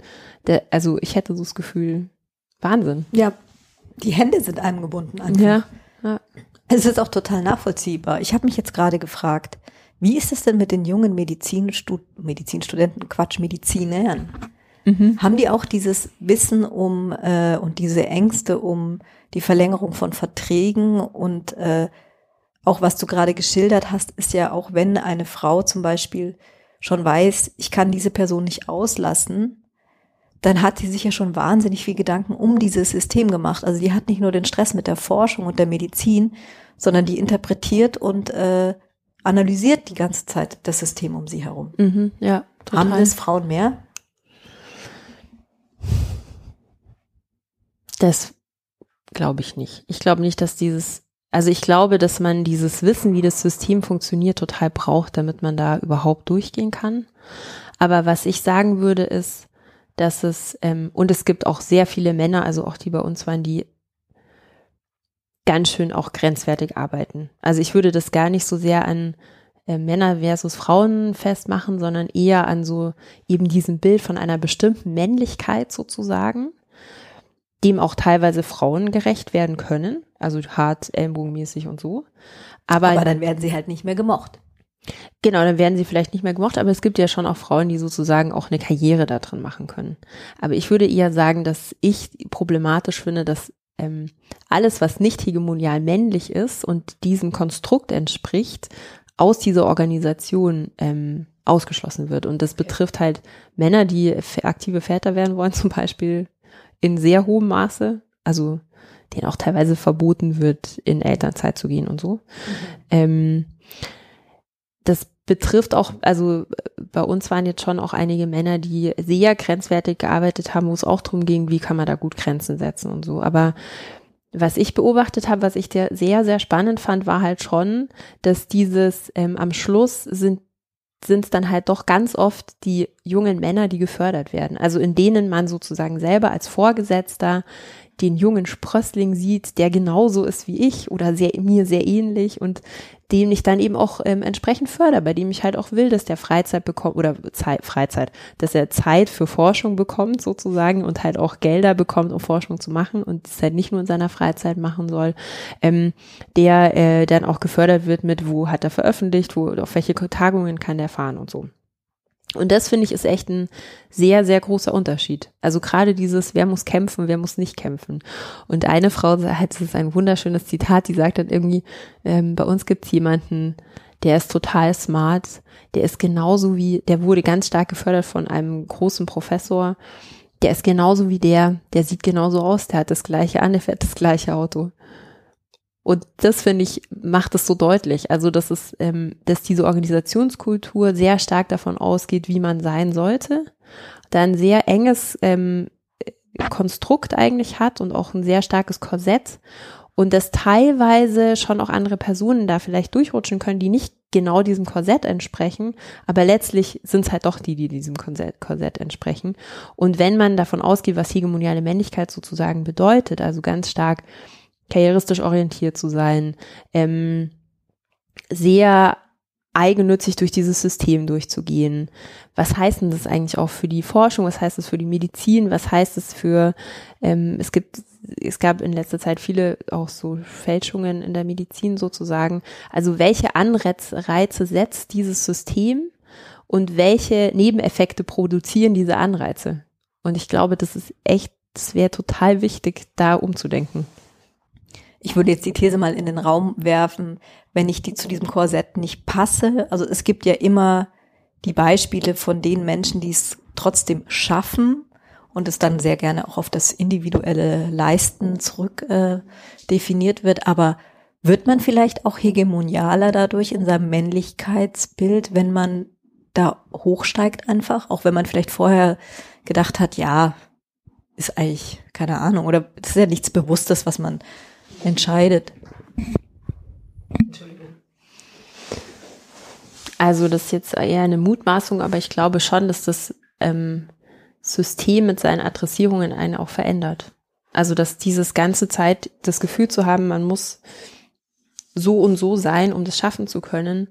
Der, also ich hätte so das Gefühl, Wahnsinn. Ja, die Hände sind einem gebunden einfach. Ja. ja. Es ist auch total nachvollziehbar. Ich habe mich jetzt gerade gefragt, wie ist es denn mit den jungen Medizinstud Medizinstudenten, Quatsch, Medizinern? Mhm. Haben die auch dieses Wissen um äh, und diese Ängste um die Verlängerung von Verträgen und äh, auch was du gerade geschildert hast, ist ja auch, wenn eine Frau zum Beispiel schon weiß, ich kann diese Person nicht auslassen, dann hat sie sich ja schon wahnsinnig viel Gedanken um dieses System gemacht. Also die hat nicht nur den Stress mit der Forschung und der Medizin, sondern die interpretiert und äh, analysiert die ganze Zeit das System um sie herum. Mhm, ja, total. Haben das Frauen mehr? Das glaube ich nicht. Ich glaube nicht, dass dieses, also ich glaube, dass man dieses Wissen, wie das System funktioniert, total braucht, damit man da überhaupt durchgehen kann. Aber was ich sagen würde, ist, dass es, ähm, und es gibt auch sehr viele Männer, also auch die bei uns waren, die ganz schön auch grenzwertig arbeiten. Also ich würde das gar nicht so sehr an äh, Männer versus Frauen festmachen, sondern eher an so eben diesem Bild von einer bestimmten Männlichkeit sozusagen, dem auch teilweise Frauen gerecht werden können, also hart ellenbogenmäßig und so. Aber, Aber dann werden sie halt nicht mehr gemocht. Genau, dann werden sie vielleicht nicht mehr gemocht, aber es gibt ja schon auch Frauen, die sozusagen auch eine Karriere da drin machen können. Aber ich würde eher sagen, dass ich problematisch finde, dass ähm, alles, was nicht hegemonial männlich ist und diesem Konstrukt entspricht, aus dieser Organisation ähm, ausgeschlossen wird. Und das betrifft halt Männer, die aktive Väter werden wollen, zum Beispiel in sehr hohem Maße, also denen auch teilweise verboten wird, in Elternzeit zu gehen und so. Mhm. Ähm, das betrifft auch, also bei uns waren jetzt schon auch einige Männer, die sehr grenzwertig gearbeitet haben, wo es auch darum ging, wie kann man da gut Grenzen setzen und so. Aber was ich beobachtet habe, was ich sehr, sehr spannend fand, war halt schon, dass dieses ähm, am Schluss sind sind es dann halt doch ganz oft die jungen Männer, die gefördert werden. Also in denen man sozusagen selber als Vorgesetzter den jungen Sprössling sieht, der genauso ist wie ich oder sehr, mir sehr ähnlich und dem ich dann eben auch ähm, entsprechend fördere, bei dem ich halt auch will, dass der Freizeit bekommt oder Zeit, Freizeit, dass er Zeit für Forschung bekommt sozusagen und halt auch Gelder bekommt, um Forschung zu machen und es halt nicht nur in seiner Freizeit machen soll, ähm, der äh, dann auch gefördert wird mit, wo hat er veröffentlicht, wo auf welche Tagungen kann der fahren und so. Und das finde ich ist echt ein sehr, sehr großer Unterschied. Also gerade dieses, wer muss kämpfen, wer muss nicht kämpfen. Und eine Frau, das ist ein wunderschönes Zitat, die sagt dann irgendwie, ähm, bei uns gibt es jemanden, der ist total smart, der ist genauso wie, der wurde ganz stark gefördert von einem großen Professor, der ist genauso wie der, der sieht genauso aus, der hat das gleiche an, der fährt das gleiche Auto. Und das finde ich, macht es so deutlich. Also, dass es, ähm, dass diese Organisationskultur sehr stark davon ausgeht, wie man sein sollte, da ein sehr enges ähm, Konstrukt eigentlich hat und auch ein sehr starkes Korsett und dass teilweise schon auch andere Personen da vielleicht durchrutschen können, die nicht genau diesem Korsett entsprechen, aber letztlich sind es halt doch die, die diesem Korsett, Korsett entsprechen. Und wenn man davon ausgeht, was hegemoniale Männlichkeit sozusagen bedeutet, also ganz stark karrieristisch orientiert zu sein, ähm, sehr eigennützig durch dieses System durchzugehen. Was heißt denn das eigentlich auch für die Forschung? Was heißt das für die Medizin? Was heißt es für, ähm, es gibt, es gab in letzter Zeit viele auch so Fälschungen in der Medizin sozusagen. Also welche Anreize setzt dieses System und welche Nebeneffekte produzieren diese Anreize? Und ich glaube, das ist echt, das wäre total wichtig, da umzudenken ich würde jetzt die These mal in den Raum werfen, wenn ich die zu diesem Korsett nicht passe. Also es gibt ja immer die Beispiele von den Menschen, die es trotzdem schaffen und es dann sehr gerne auch auf das individuelle Leisten zurück äh, definiert wird. Aber wird man vielleicht auch hegemonialer dadurch in seinem Männlichkeitsbild, wenn man da hochsteigt einfach, auch wenn man vielleicht vorher gedacht hat, ja, ist eigentlich keine Ahnung oder es ist ja nichts Bewusstes, was man entscheidet. Also das ist jetzt eher eine Mutmaßung, aber ich glaube schon, dass das ähm, System mit seinen Adressierungen einen auch verändert. Also dass dieses ganze Zeit das Gefühl zu haben, man muss so und so sein, um das schaffen zu können.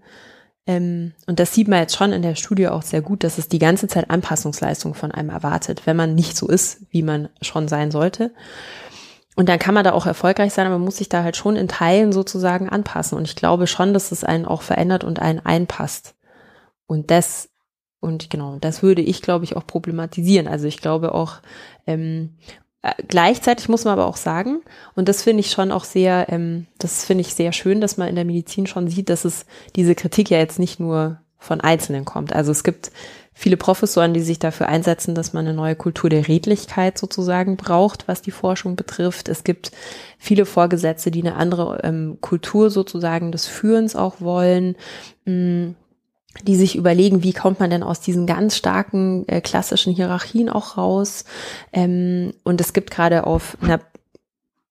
Ähm, und das sieht man jetzt schon in der Studie auch sehr gut, dass es die ganze Zeit Anpassungsleistung von einem erwartet, wenn man nicht so ist, wie man schon sein sollte. Und dann kann man da auch erfolgreich sein, aber man muss sich da halt schon in Teilen sozusagen anpassen. Und ich glaube schon, dass es einen auch verändert und einen einpasst. Und das, und genau, das würde ich, glaube ich, auch problematisieren. Also ich glaube auch, ähm, äh, gleichzeitig muss man aber auch sagen, und das finde ich schon auch sehr, ähm, das finde ich sehr schön, dass man in der Medizin schon sieht, dass es diese Kritik ja jetzt nicht nur von Einzelnen kommt. Also es gibt viele Professoren, die sich dafür einsetzen, dass man eine neue Kultur der Redlichkeit sozusagen braucht, was die Forschung betrifft. Es gibt viele Vorgesetzte, die eine andere ähm, Kultur sozusagen des Führens auch wollen. Mh, mm, die sich überlegen, wie kommt man denn aus diesen ganz starken äh, klassischen Hierarchien auch raus. Ähm, und es gibt gerade auf einer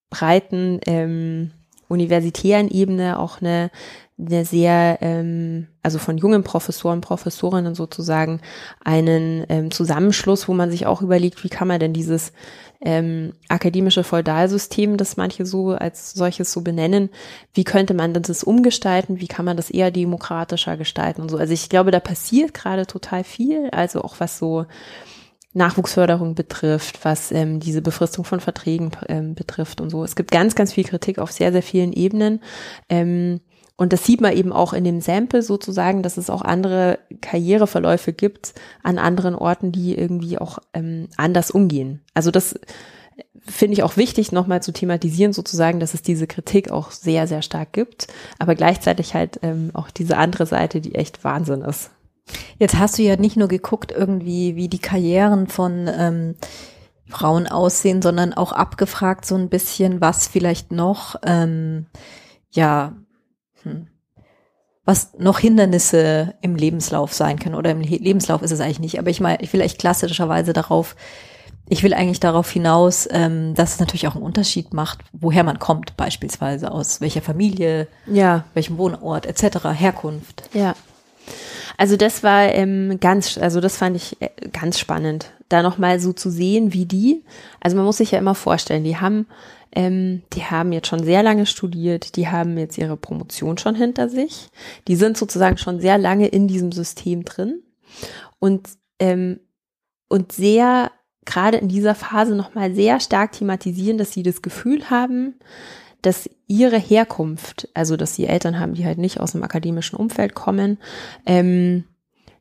breiten ähm, universitären Ebene auch eine eine sehr, ähm, also von jungen Professoren, Professorinnen sozusagen, einen ähm, Zusammenschluss, wo man sich auch überlegt, wie kann man denn dieses ähm, akademische Feudalsystem, das manche so als solches so benennen, wie könnte man das umgestalten, wie kann man das eher demokratischer gestalten und so. Also ich glaube, da passiert gerade total viel, also auch was so Nachwuchsförderung betrifft, was ähm, diese Befristung von Verträgen ähm, betrifft und so. Es gibt ganz, ganz viel Kritik auf sehr, sehr vielen Ebenen. Ähm, und das sieht man eben auch in dem Sample sozusagen, dass es auch andere Karriereverläufe gibt an anderen Orten, die irgendwie auch ähm, anders umgehen. Also das finde ich auch wichtig, nochmal zu thematisieren, sozusagen, dass es diese Kritik auch sehr, sehr stark gibt, aber gleichzeitig halt ähm, auch diese andere Seite, die echt Wahnsinn ist. Jetzt hast du ja nicht nur geguckt, irgendwie, wie die Karrieren von ähm, Frauen aussehen, sondern auch abgefragt so ein bisschen, was vielleicht noch ähm, ja. Was noch Hindernisse im Lebenslauf sein können. Oder im Lebenslauf ist es eigentlich nicht. Aber ich meine, ich will echt klassischerweise darauf, ich will eigentlich darauf hinaus, ähm, dass es natürlich auch einen Unterschied macht, woher man kommt, beispielsweise aus welcher Familie, ja. welchem Wohnort etc., Herkunft. Ja. Also das war ähm, ganz, also das fand ich äh, ganz spannend, da nochmal so zu sehen, wie die, also man muss sich ja immer vorstellen, die haben, ähm, die haben jetzt schon sehr lange studiert, die haben jetzt ihre Promotion schon hinter sich, die sind sozusagen schon sehr lange in diesem System drin und ähm, und sehr gerade in dieser Phase nochmal sehr stark thematisieren, dass sie das Gefühl haben, dass ihre Herkunft, also dass sie Eltern haben, die halt nicht aus dem akademischen Umfeld kommen, ähm,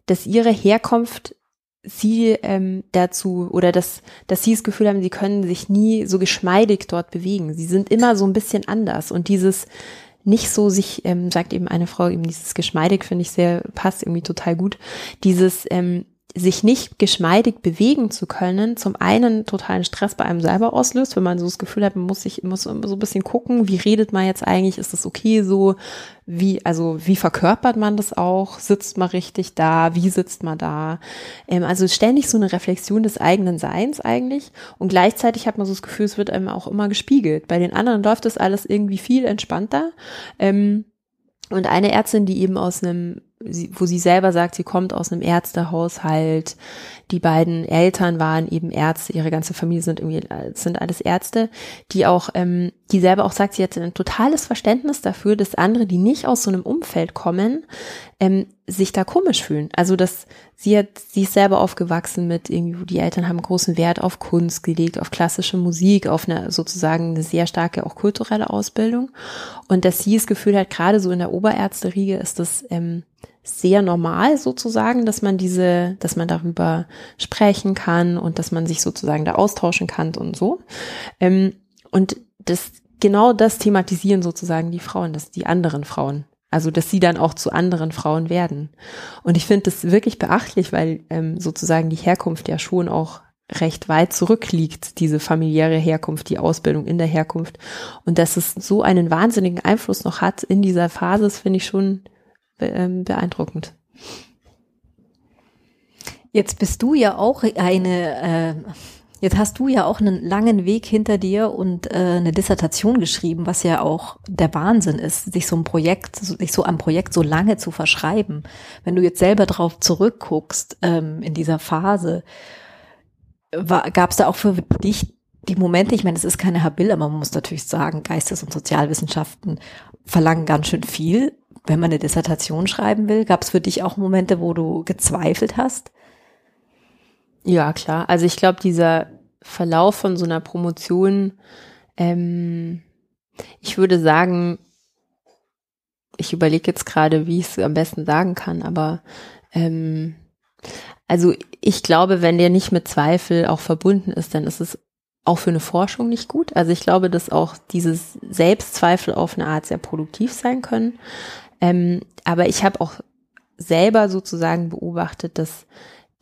dass ihre Herkunft sie ähm, dazu oder dass, dass sie das Gefühl haben, sie können sich nie so geschmeidig dort bewegen. Sie sind immer so ein bisschen anders und dieses nicht so sich, ähm, sagt eben eine Frau, eben dieses geschmeidig finde ich sehr, passt irgendwie total gut, dieses ähm, sich nicht geschmeidig bewegen zu können, zum einen totalen Stress bei einem selber auslöst, wenn man so das Gefühl hat, man muss sich muss so ein bisschen gucken, wie redet man jetzt eigentlich, ist das okay so, wie, also wie verkörpert man das auch, sitzt man richtig da, wie sitzt man da, ähm, also ständig so eine Reflexion des eigenen Seins eigentlich. Und gleichzeitig hat man so das Gefühl, es wird einem auch immer gespiegelt. Bei den anderen läuft das alles irgendwie viel entspannter. Ähm, und eine Ärztin, die eben aus einem wo sie selber sagt, sie kommt aus einem Ärztehaushalt. Die beiden Eltern waren eben Ärzte, ihre ganze Familie sind irgendwie sind alles Ärzte, die auch, ähm, die selber auch sagt, sie hat ein totales Verständnis dafür, dass andere, die nicht aus so einem Umfeld kommen, ähm, sich da komisch fühlen. Also dass sie hat, sie ist selber aufgewachsen mit irgendwie, die Eltern haben großen Wert auf Kunst gelegt, auf klassische Musik, auf eine sozusagen eine sehr starke auch kulturelle Ausbildung und dass sie das Gefühl hat, gerade so in der Oberärzteriege ist das ähm, sehr normal sozusagen, dass man diese, dass man darüber sprechen kann und dass man sich sozusagen da austauschen kann und so. Ähm, und das, genau das thematisieren sozusagen die Frauen, dass die anderen Frauen. Also, dass sie dann auch zu anderen Frauen werden. Und ich finde das wirklich beachtlich, weil ähm, sozusagen die Herkunft ja schon auch recht weit zurückliegt, diese familiäre Herkunft, die Ausbildung in der Herkunft. Und dass es so einen wahnsinnigen Einfluss noch hat in dieser Phase, finde ich schon beeindruckend. Jetzt bist du ja auch eine, äh, jetzt hast du ja auch einen langen Weg hinter dir und äh, eine Dissertation geschrieben, was ja auch der Wahnsinn ist, sich so ein Projekt, sich so am Projekt so lange zu verschreiben. Wenn du jetzt selber drauf zurückguckst ähm, in dieser Phase, gab es da auch für dich die Momente, ich meine, es ist keine Habil, aber man muss natürlich sagen, Geistes- und Sozialwissenschaften verlangen ganz schön viel wenn man eine Dissertation schreiben will, gab es für dich auch Momente, wo du gezweifelt hast? Ja, klar. Also ich glaube, dieser Verlauf von so einer Promotion, ähm, ich würde sagen, ich überlege jetzt gerade, wie ich es am besten sagen kann, aber ähm, also ich glaube, wenn der nicht mit Zweifel auch verbunden ist, dann ist es auch für eine Forschung nicht gut. Also ich glaube, dass auch dieses Selbstzweifel auf eine Art sehr produktiv sein können. Ähm, aber ich habe auch selber sozusagen beobachtet, dass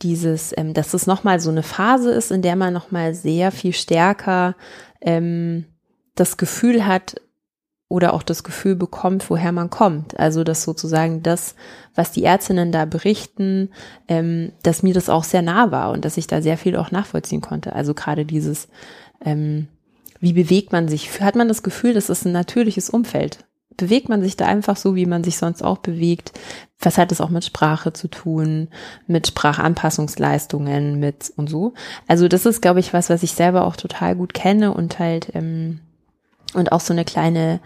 dieses, ähm, dass es nochmal so eine Phase ist, in der man nochmal sehr viel stärker ähm, das Gefühl hat oder auch das Gefühl bekommt, woher man kommt. Also dass sozusagen das, was die Ärztinnen da berichten, ähm, dass mir das auch sehr nah war und dass ich da sehr viel auch nachvollziehen konnte. Also gerade dieses, ähm, wie bewegt man sich? Hat man das Gefühl, das ist ein natürliches Umfeld? Bewegt man sich da einfach so, wie man sich sonst auch bewegt. Was hat es auch mit Sprache zu tun, mit Sprachanpassungsleistungen, mit und so. Also das ist, glaube ich, was, was ich selber auch total gut kenne und halt ähm, und auch so eine kleine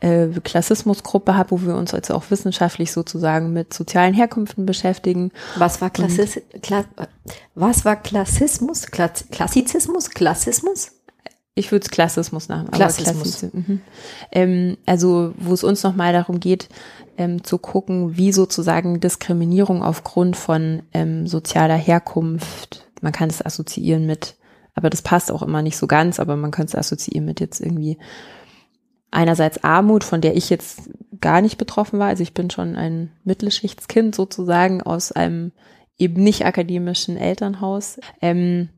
äh, Klassismusgruppe habe, wo wir uns jetzt auch wissenschaftlich sozusagen mit sozialen Herkünften beschäftigen. Was war Klassis Kla was war Klassismus? Klassizismus? Klassismus? Ich würde es Klassismus nach. Klassismus. Mhm. Ähm, also wo es uns nochmal darum geht, ähm, zu gucken, wie sozusagen Diskriminierung aufgrund von ähm, sozialer Herkunft, man kann es assoziieren mit, aber das passt auch immer nicht so ganz, aber man könnte es assoziieren mit jetzt irgendwie einerseits Armut, von der ich jetzt gar nicht betroffen war. Also ich bin schon ein Mittelschichtskind sozusagen aus einem eben nicht akademischen Elternhaus. Ähm,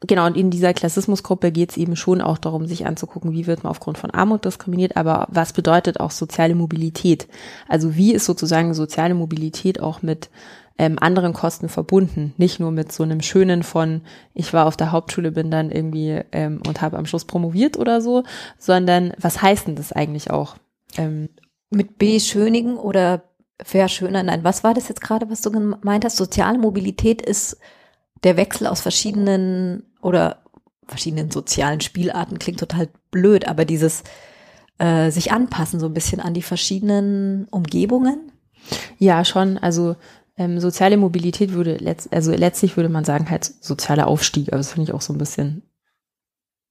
Genau, und in dieser Klassismusgruppe geht es eben schon auch darum, sich anzugucken, wie wird man aufgrund von Armut diskriminiert, aber was bedeutet auch soziale Mobilität? Also wie ist sozusagen soziale Mobilität auch mit ähm, anderen Kosten verbunden? Nicht nur mit so einem schönen von, ich war auf der Hauptschule, bin dann irgendwie ähm, und habe am Schluss promoviert oder so, sondern was heißt denn das eigentlich auch? Ähm, mit beschönigen oder verschönern. Nein, was war das jetzt gerade, was du gemeint hast? Soziale Mobilität ist der Wechsel aus verschiedenen oder verschiedenen sozialen Spielarten klingt total blöd, aber dieses äh, sich anpassen so ein bisschen an die verschiedenen Umgebungen. Ja, schon. Also ähm, soziale Mobilität würde letzt, also letztlich würde man sagen halt sozialer Aufstieg, aber das finde ich auch so ein bisschen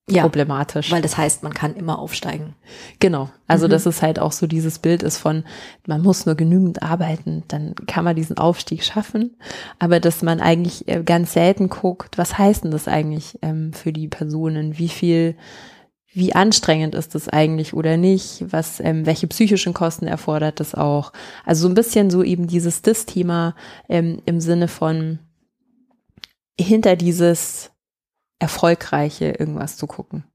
ja, problematisch. Weil das heißt, man kann immer aufsteigen. Genau. Also mhm. das ist halt auch so dieses Bild ist von, man muss nur genügend arbeiten, dann kann man diesen Aufstieg schaffen. Aber dass man eigentlich äh, ganz selten guckt, was heißt denn das eigentlich ähm, für die Personen? Wie viel, wie anstrengend ist das eigentlich oder nicht? Was, ähm, welche psychischen Kosten erfordert das auch? Also so ein bisschen so eben dieses Dis-Thema ähm, im Sinne von hinter dieses Erfolgreiche irgendwas zu gucken.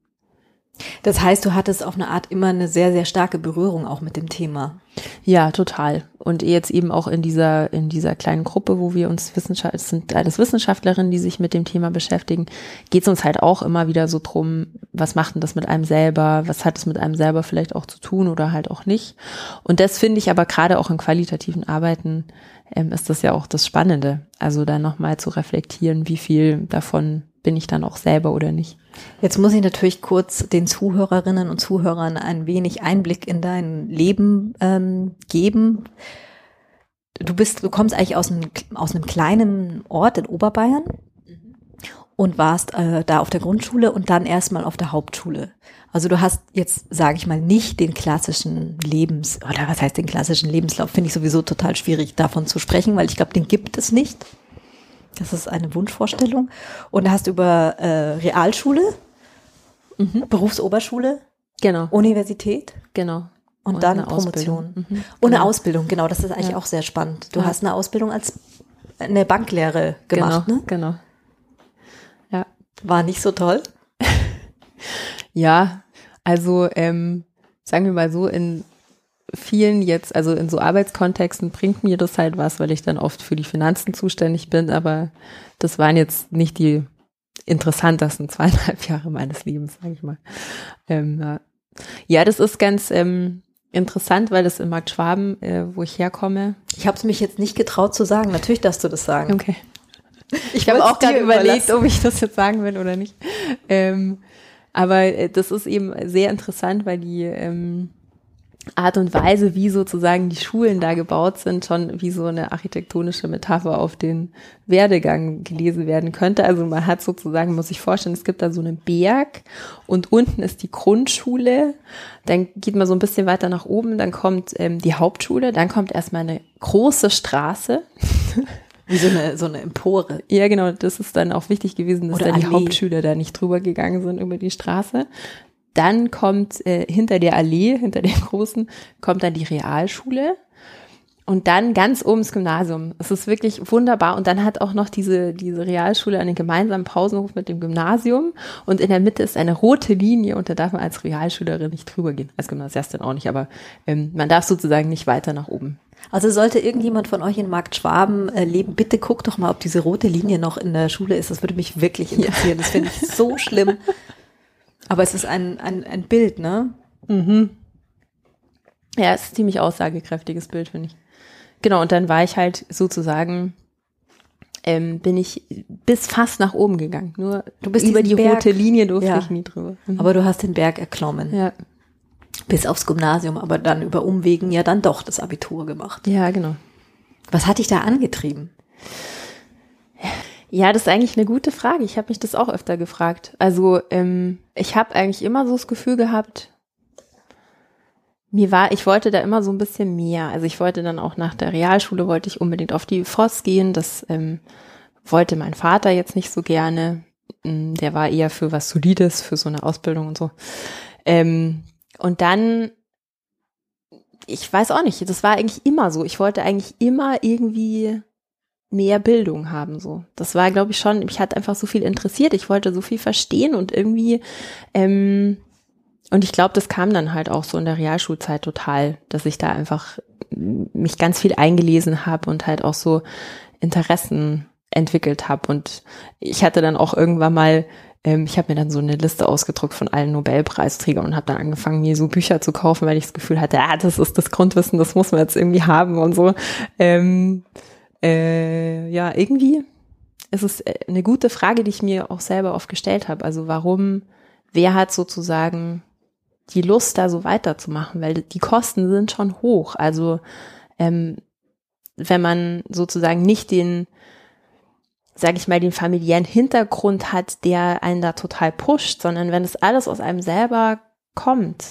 Das heißt, du hattest auf eine Art immer eine sehr, sehr starke Berührung auch mit dem Thema. Ja, total. Und jetzt eben auch in dieser, in dieser kleinen Gruppe, wo wir uns Wissenschaft, es sind alles Wissenschaftlerinnen, die sich mit dem Thema beschäftigen, geht es uns halt auch immer wieder so drum, was macht denn das mit einem selber? Was hat es mit einem selber vielleicht auch zu tun oder halt auch nicht? Und das finde ich aber gerade auch in qualitativen Arbeiten ähm, ist das ja auch das Spannende. Also da nochmal zu reflektieren, wie viel davon bin ich dann auch selber oder nicht. Jetzt muss ich natürlich kurz den Zuhörerinnen und Zuhörern ein wenig Einblick in dein Leben ähm, geben. Du bist, du kommst eigentlich aus einem, aus einem kleinen Ort in Oberbayern und warst äh, da auf der Grundschule und dann erstmal auf der Hauptschule. Also du hast jetzt, sage ich mal, nicht den klassischen Lebens, oder was heißt den klassischen Lebenslauf, finde ich sowieso total schwierig davon zu sprechen, weil ich glaube, den gibt es nicht. Das ist eine Wunschvorstellung. Und da hast du über äh, Realschule, mhm. Berufsoberschule, genau. Universität. Genau. Und, und dann Promotion. Mhm. Und eine genau. Ausbildung, genau, das ist eigentlich ja. auch sehr spannend. Du ja. hast eine Ausbildung als eine Banklehre gemacht, genau, ne? Genau. Ja. War nicht so toll? ja, also ähm, sagen wir mal so, in vielen jetzt, also in so Arbeitskontexten bringt mir das halt was, weil ich dann oft für die Finanzen zuständig bin, aber das waren jetzt nicht die interessantesten zweieinhalb Jahre meines Lebens, sage ich mal. Ähm, ja. ja. das ist ganz ähm, interessant, weil das in Markt Schwaben, äh, wo ich herkomme. Ich habe es mich jetzt nicht getraut zu sagen. Natürlich darfst du das sagen. Okay. Ich, ich habe auch gerade überlegt, ob ich das jetzt sagen will oder nicht. Ähm, aber äh, das ist eben sehr interessant, weil die ähm, Art und Weise, wie sozusagen die Schulen da gebaut sind, schon wie so eine architektonische Metapher auf den Werdegang gelesen werden könnte. Also man hat sozusagen, muss ich vorstellen, es gibt da so einen Berg und unten ist die Grundschule. Dann geht man so ein bisschen weiter nach oben, dann kommt ähm, die Hauptschule, dann kommt erstmal eine große Straße. Wie so eine, so eine Empore. Ja, genau. Das ist dann auch wichtig gewesen, dass da die Hauptschüler da nicht drüber gegangen sind über die Straße. Dann kommt äh, hinter der Allee, hinter der großen, kommt dann die Realschule. Und dann ganz oben das Gymnasium. Es ist wirklich wunderbar. Und dann hat auch noch diese, diese Realschule einen gemeinsamen Pausenhof mit dem Gymnasium. Und in der Mitte ist eine rote Linie und da darf man als Realschülerin nicht drüber gehen. Als Gymnasiastin auch nicht, aber ähm, man darf sozusagen nicht weiter nach oben. Also sollte irgendjemand von euch in Markt Schwaben äh, leben, bitte guckt doch mal, ob diese rote Linie noch in der Schule ist. Das würde mich wirklich interessieren. Ja. Das finde ich so schlimm. Aber es ist ein, ein, ein Bild, ne? Mhm. Ja, es ist ein ziemlich aussagekräftiges Bild, finde ich. Genau, und dann war ich halt sozusagen, ähm, bin ich bis fast nach oben gegangen. Nur du bist über die Berg, rote Linie durfte ja. ich nie drüber. Mhm. Aber du hast den Berg erklommen. Ja. Bis aufs Gymnasium, aber dann über Umwegen ja dann doch das Abitur gemacht. Ja, genau. Was hat dich da angetrieben? Ja, das ist eigentlich eine gute Frage. Ich habe mich das auch öfter gefragt. Also ähm, ich habe eigentlich immer so das Gefühl gehabt, mir war, ich wollte da immer so ein bisschen mehr. Also ich wollte dann auch nach der Realschule wollte ich unbedingt auf die Voss gehen. Das ähm, wollte mein Vater jetzt nicht so gerne. Mm, der war eher für was Solides, für so eine Ausbildung und so. Ähm, und dann, ich weiß auch nicht, das war eigentlich immer so. Ich wollte eigentlich immer irgendwie mehr Bildung haben so. Das war, glaube ich, schon, mich hat einfach so viel interessiert. Ich wollte so viel verstehen und irgendwie, ähm, und ich glaube, das kam dann halt auch so in der Realschulzeit total, dass ich da einfach mich ganz viel eingelesen habe und halt auch so Interessen entwickelt habe. Und ich hatte dann auch irgendwann mal ähm, ich habe mir dann so eine Liste ausgedruckt von allen Nobelpreisträgern und habe dann angefangen, mir so Bücher zu kaufen, weil ich das Gefühl hatte, ah, das ist das Grundwissen, das muss man jetzt irgendwie haben und so. Ähm, äh, ja, irgendwie ist es äh, eine gute Frage, die ich mir auch selber oft gestellt habe. Also warum, wer hat sozusagen die Lust, da so weiterzumachen? Weil die Kosten sind schon hoch. Also ähm, wenn man sozusagen nicht den sage ich mal, den familiären Hintergrund hat, der einen da total pusht, sondern wenn es alles aus einem selber kommt.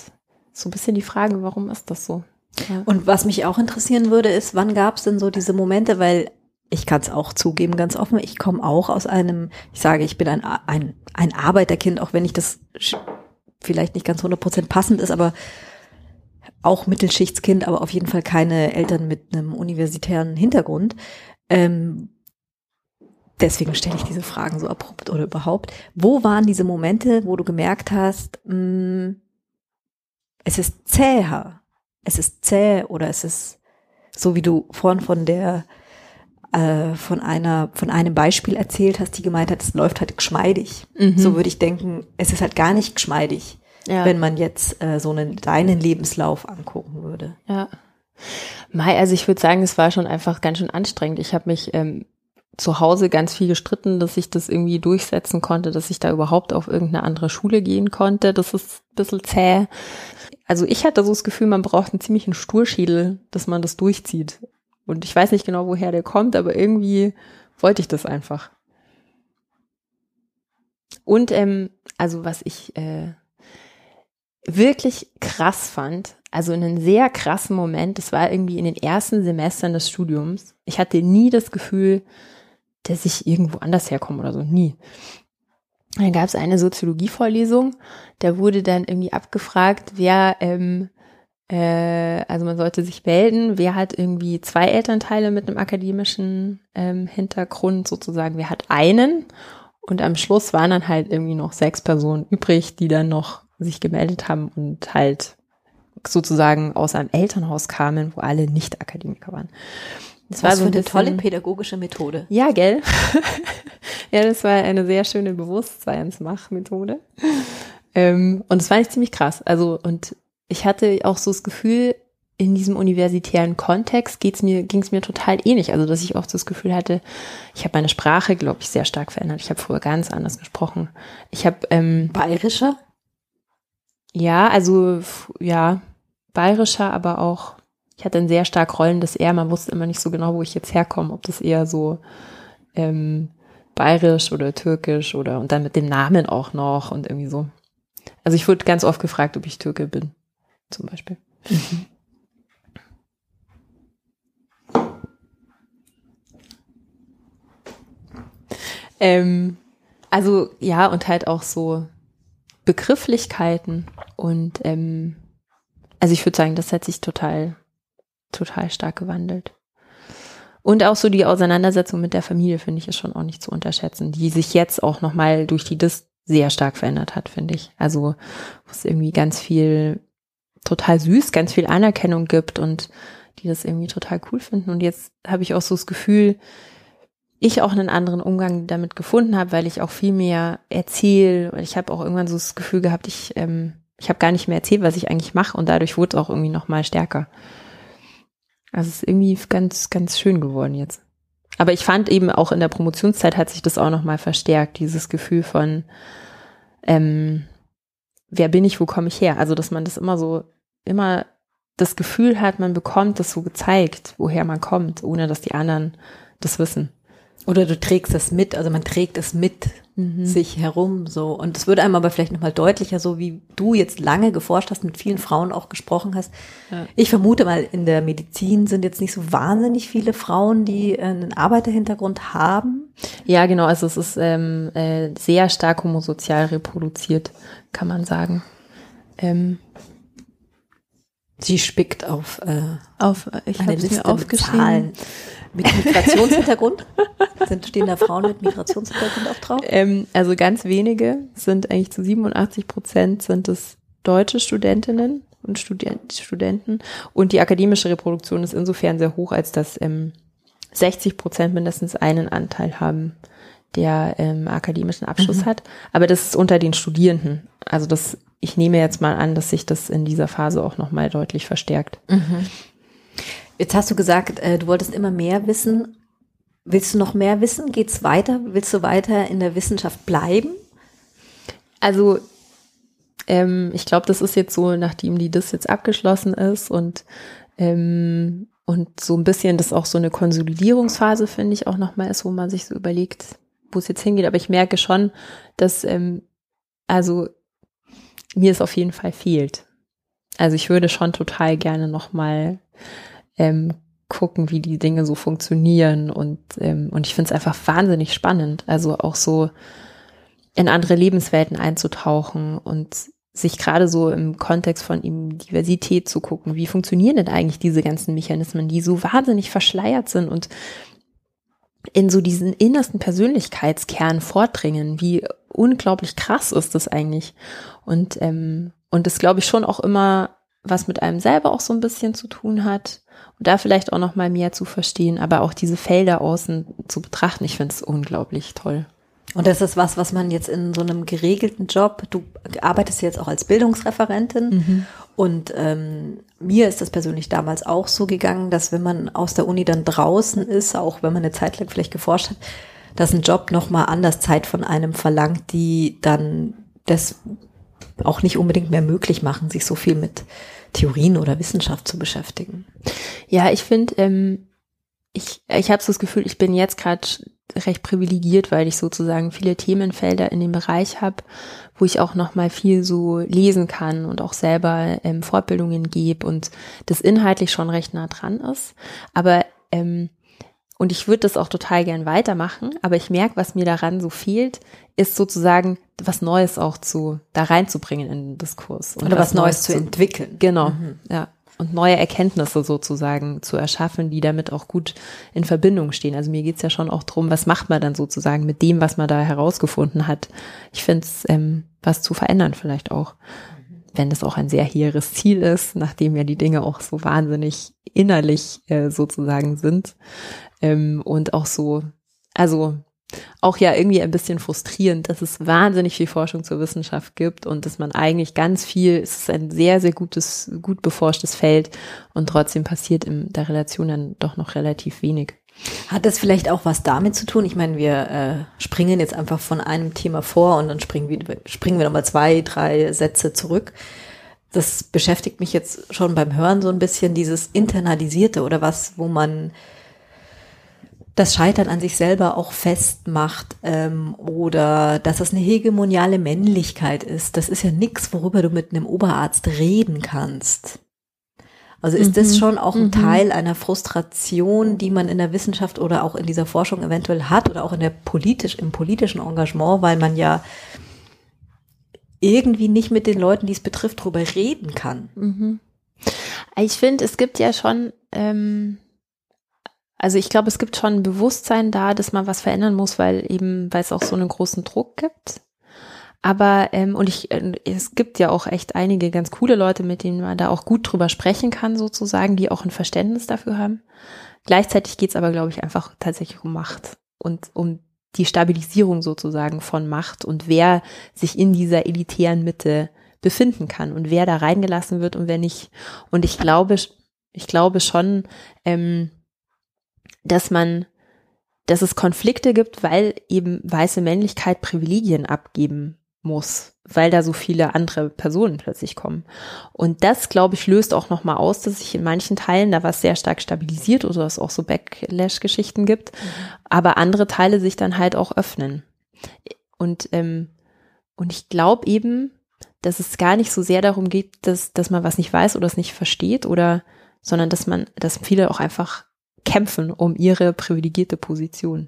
So ein bisschen die Frage, warum ist das so? Und was mich auch interessieren würde, ist, wann gab es denn so diese Momente, weil ich kann es auch zugeben, ganz offen, ich komme auch aus einem, ich sage, ich bin ein, ein, ein Arbeiterkind, auch wenn ich das vielleicht nicht ganz 100% passend ist, aber auch Mittelschichtskind, aber auf jeden Fall keine Eltern mit einem universitären Hintergrund. Ähm, deswegen stelle ich diese Fragen so abrupt oder überhaupt. Wo waren diese Momente, wo du gemerkt hast, mh, mm, es ist zäher, es ist zäh oder es ist so wie du vorhin von der äh, von einer von einem Beispiel erzählt hast, die gemeint hat, es läuft halt geschmeidig. Mhm. So würde ich denken, es ist halt gar nicht geschmeidig, ja. wenn man jetzt äh, so einen deinen Lebenslauf angucken würde. Ja. Mai, also ich würde sagen, es war schon einfach ganz schön anstrengend. Ich habe mich ähm, zu Hause ganz viel gestritten, dass ich das irgendwie durchsetzen konnte, dass ich da überhaupt auf irgendeine andere Schule gehen konnte. Das ist ein bisschen zäh. Also ich hatte so das Gefühl, man braucht einen ziemlichen Sturschädel, dass man das durchzieht. Und ich weiß nicht genau, woher der kommt, aber irgendwie wollte ich das einfach. Und ähm, also was ich äh, wirklich krass fand, also einen sehr krassen Moment, das war irgendwie in den ersten Semestern des Studiums. Ich hatte nie das Gefühl, dass ich irgendwo anders herkomme oder so. Nie. Dann gab es eine Soziologievorlesung, da wurde dann irgendwie abgefragt, wer, ähm, äh, also man sollte sich melden, wer hat irgendwie zwei Elternteile mit einem akademischen ähm, Hintergrund sozusagen, wer hat einen und am Schluss waren dann halt irgendwie noch sechs Personen übrig, die dann noch sich gemeldet haben und halt sozusagen aus einem Elternhaus kamen, wo alle Nicht-Akademiker waren. Das war so eine bisschen, tolle pädagogische Methode. Ja, gell? ja, das war eine sehr schöne Bewusstseinsmachmethode. Ähm, und es war nicht ziemlich krass. Also, und ich hatte auch so das Gefühl, in diesem universitären Kontext geht's mir, ging's mir total ähnlich. Also, dass ich oft das Gefühl hatte, ich habe meine Sprache, glaube ich, sehr stark verändert. Ich habe früher ganz anders gesprochen. Ich habe ähm, bayerischer. Ja, also ja, bayerischer, aber auch ich hatte ein sehr stark rollendes R. Man wusste immer nicht so genau, wo ich jetzt herkomme, ob das eher so ähm, bayerisch oder türkisch oder und dann mit dem Namen auch noch und irgendwie so. Also ich wurde ganz oft gefragt, ob ich Türke bin, zum Beispiel. Ähm, also ja, und halt auch so Begrifflichkeiten und ähm, also ich würde sagen, das hat sich total total stark gewandelt. Und auch so die Auseinandersetzung mit der Familie, finde ich, ist schon auch nicht zu unterschätzen, die sich jetzt auch nochmal durch die Dis sehr stark verändert hat, finde ich. Also, wo es irgendwie ganz viel total süß, ganz viel Anerkennung gibt und die das irgendwie total cool finden. Und jetzt habe ich auch so das Gefühl, ich auch einen anderen Umgang damit gefunden habe, weil ich auch viel mehr erzähle. Ich habe auch irgendwann so das Gefühl gehabt, ich, ähm, ich habe gar nicht mehr erzählt, was ich eigentlich mache und dadurch wurde es auch irgendwie nochmal stärker. Also es ist irgendwie ganz, ganz schön geworden jetzt. Aber ich fand eben auch in der Promotionszeit hat sich das auch nochmal verstärkt, dieses Gefühl von, ähm, wer bin ich, wo komme ich her? Also, dass man das immer so, immer das Gefühl hat, man bekommt das so gezeigt, woher man kommt, ohne dass die anderen das wissen. Oder du trägst es mit, also man trägt es mit mhm. sich herum so. Und es würde einem aber vielleicht nochmal deutlicher, so wie du jetzt lange geforscht hast, mit vielen Frauen auch gesprochen hast. Ja. Ich vermute mal, in der Medizin sind jetzt nicht so wahnsinnig viele Frauen, die einen Arbeiterhintergrund haben. Ja, genau, also es ist ähm, äh, sehr stark homosozial reproduziert, kann man sagen. Ähm, Sie spickt auf, äh, auf ich eine Liste mir aufgeschrieben. Zahlen. Mit Migrationshintergrund? sind, stehen da Frauen mit Migrationshintergrund auch drauf? Ähm, also ganz wenige sind eigentlich zu 87 Prozent sind es deutsche Studentinnen und Student, Studenten. Und die akademische Reproduktion ist insofern sehr hoch, als dass ähm, 60 Prozent mindestens einen Anteil haben, der ähm, akademischen Abschluss mhm. hat. Aber das ist unter den Studierenden. Also das, ich nehme jetzt mal an, dass sich das in dieser Phase auch nochmal deutlich verstärkt. Mhm. Jetzt hast du gesagt, äh, du wolltest immer mehr wissen. Willst du noch mehr wissen? Geht's weiter? Willst du weiter in der Wissenschaft bleiben? Also ähm, ich glaube, das ist jetzt so, nachdem die das jetzt abgeschlossen ist und ähm, und so ein bisschen das auch so eine Konsolidierungsphase finde ich auch nochmal ist, wo man sich so überlegt, wo es jetzt hingeht. Aber ich merke schon, dass ähm, also mir es auf jeden Fall fehlt. Also ich würde schon total gerne nochmal ähm, gucken, wie die Dinge so funktionieren und ähm, und ich finde es einfach wahnsinnig spannend. Also auch so in andere Lebenswelten einzutauchen und sich gerade so im Kontext von ihm Diversität zu gucken, wie funktionieren denn eigentlich diese ganzen Mechanismen, die so wahnsinnig verschleiert sind und in so diesen innersten Persönlichkeitskern vordringen, wie unglaublich krass ist das eigentlich. Und, ähm, und das glaube ich schon auch immer was mit einem selber auch so ein bisschen zu tun hat und da vielleicht auch noch mal mehr zu verstehen, aber auch diese Felder außen zu betrachten. Ich finde es unglaublich toll. Und das ist was, was man jetzt in so einem geregelten Job, du arbeitest jetzt auch als Bildungsreferentin mhm. und ähm, mir ist das persönlich damals auch so gegangen, dass wenn man aus der Uni dann draußen ist, auch wenn man eine Zeit lang vielleicht geforscht hat, dass ein Job nochmal anders Zeit von einem verlangt, die dann das auch nicht unbedingt mehr möglich machen, sich so viel mit Theorien oder Wissenschaft zu beschäftigen. Ja, ich finde, ähm, ich, ich habe so das Gefühl, ich bin jetzt gerade recht privilegiert, weil ich sozusagen viele Themenfelder in dem Bereich habe, wo ich auch noch mal viel so lesen kann und auch selber ähm, Fortbildungen gebe und das inhaltlich schon recht nah dran ist. Aber ähm, und ich würde das auch total gern weitermachen, aber ich merke, was mir daran so fehlt, ist sozusagen was Neues auch zu da reinzubringen in den Diskurs. Und Oder was, was Neues, Neues zu entwickeln. Genau, mhm. ja und neue Erkenntnisse sozusagen zu erschaffen, die damit auch gut in Verbindung stehen. Also mir geht's ja schon auch drum, was macht man dann sozusagen mit dem, was man da herausgefunden hat. Ich finde es, ähm, was zu verändern vielleicht auch, wenn das auch ein sehr hehres Ziel ist, nachdem ja die Dinge auch so wahnsinnig innerlich äh, sozusagen sind ähm, und auch so, also auch ja irgendwie ein bisschen frustrierend, dass es wahnsinnig viel Forschung zur Wissenschaft gibt und dass man eigentlich ganz viel, es ist ein sehr, sehr gutes, gut beforschtes Feld und trotzdem passiert in der Relation dann doch noch relativ wenig. Hat das vielleicht auch was damit zu tun? Ich meine, wir äh, springen jetzt einfach von einem Thema vor und dann springen wir, springen wir nochmal zwei, drei Sätze zurück. Das beschäftigt mich jetzt schon beim Hören so ein bisschen, dieses Internalisierte oder was, wo man das Scheitern an sich selber auch festmacht ähm, oder dass es eine hegemoniale Männlichkeit ist. Das ist ja nichts, worüber du mit einem Oberarzt reden kannst. Also ist mhm. das schon auch ein mhm. Teil einer Frustration, die man in der Wissenschaft oder auch in dieser Forschung eventuell hat oder auch in der politisch, im politischen Engagement, weil man ja irgendwie nicht mit den Leuten, die es betrifft, drüber reden kann. Mhm. Ich finde, es gibt ja schon ähm also ich glaube, es gibt schon ein Bewusstsein da, dass man was verändern muss, weil eben, weil es auch so einen großen Druck gibt. Aber ähm, und ich, äh, es gibt ja auch echt einige ganz coole Leute, mit denen man da auch gut drüber sprechen kann, sozusagen, die auch ein Verständnis dafür haben. Gleichzeitig geht es aber, glaube ich, einfach tatsächlich um Macht und um die Stabilisierung sozusagen von Macht und wer sich in dieser elitären Mitte befinden kann und wer da reingelassen wird und wer nicht. Und ich glaube, ich glaube schon, ähm, dass man, dass es Konflikte gibt, weil eben weiße Männlichkeit Privilegien abgeben muss, weil da so viele andere Personen plötzlich kommen. Und das, glaube ich, löst auch nochmal aus, dass sich in manchen Teilen da was sehr stark stabilisiert oder es auch so Backlash-Geschichten gibt, mhm. aber andere Teile sich dann halt auch öffnen. Und, ähm, und ich glaube eben, dass es gar nicht so sehr darum geht, dass, dass man was nicht weiß oder es nicht versteht oder, sondern dass man, dass viele auch einfach kämpfen um ihre privilegierte Position.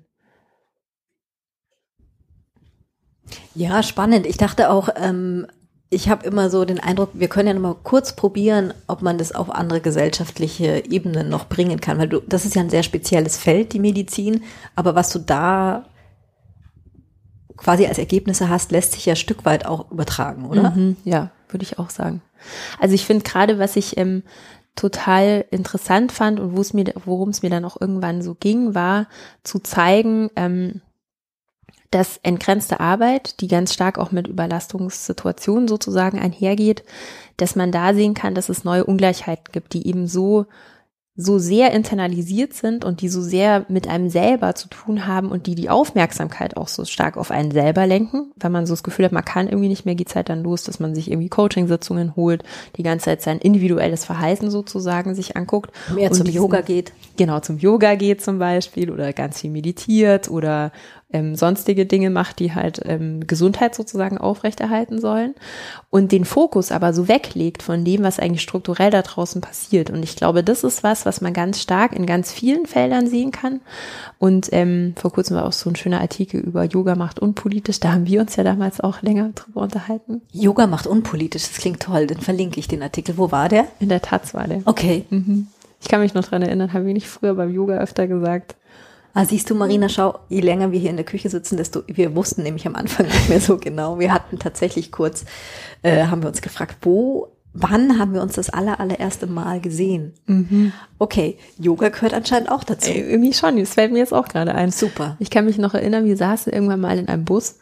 Ja, spannend. Ich dachte auch, ähm, ich habe immer so den Eindruck, wir können ja noch mal kurz probieren, ob man das auf andere gesellschaftliche Ebenen noch bringen kann, weil du, das ist ja ein sehr spezielles Feld, die Medizin, aber was du da quasi als Ergebnisse hast, lässt sich ja Stück weit auch übertragen, oder? Mhm, ja, würde ich auch sagen. Also ich finde gerade, was ich ähm, total interessant fand und wo es mir, worum es mir dann auch irgendwann so ging, war zu zeigen, ähm, dass entgrenzte Arbeit, die ganz stark auch mit Überlastungssituationen sozusagen einhergeht, dass man da sehen kann, dass es neue Ungleichheiten gibt, die eben so so sehr internalisiert sind und die so sehr mit einem selber zu tun haben und die die Aufmerksamkeit auch so stark auf einen selber lenken, wenn man so das Gefühl hat, man kann irgendwie nicht mehr, geht Zeit dann los, dass man sich irgendwie Coaching-Sitzungen holt, die ganze Zeit sein individuelles Verhalten sozusagen sich anguckt. Mehr zum diesen, Yoga geht. Genau, zum Yoga geht zum Beispiel oder ganz viel meditiert oder ähm, sonstige Dinge macht, die halt ähm, Gesundheit sozusagen aufrechterhalten sollen und den Fokus aber so weglegt von dem, was eigentlich strukturell da draußen passiert. Und ich glaube, das ist was, was man ganz stark in ganz vielen Feldern sehen kann. Und ähm, vor kurzem war auch so ein schöner Artikel über Yoga macht unpolitisch. Da haben wir uns ja damals auch länger drüber unterhalten. Yoga macht unpolitisch, das klingt toll. Dann verlinke ich den Artikel. Wo war der? In der Taz war der. Okay. Mhm. Ich kann mich noch dran erinnern, habe ich nicht früher beim Yoga öfter gesagt. Ah, siehst du, Marina, schau, je länger wir hier in der Küche sitzen, desto, wir wussten nämlich am Anfang nicht mehr so genau. Wir hatten tatsächlich kurz, äh, haben wir uns gefragt, wo, wann haben wir uns das aller, allererste Mal gesehen? Mhm. Okay, Yoga gehört anscheinend auch dazu. Ey, irgendwie schon, das fällt mir jetzt auch gerade ein. Super. Ich kann mich noch erinnern, wir saßen irgendwann mal in einem Bus.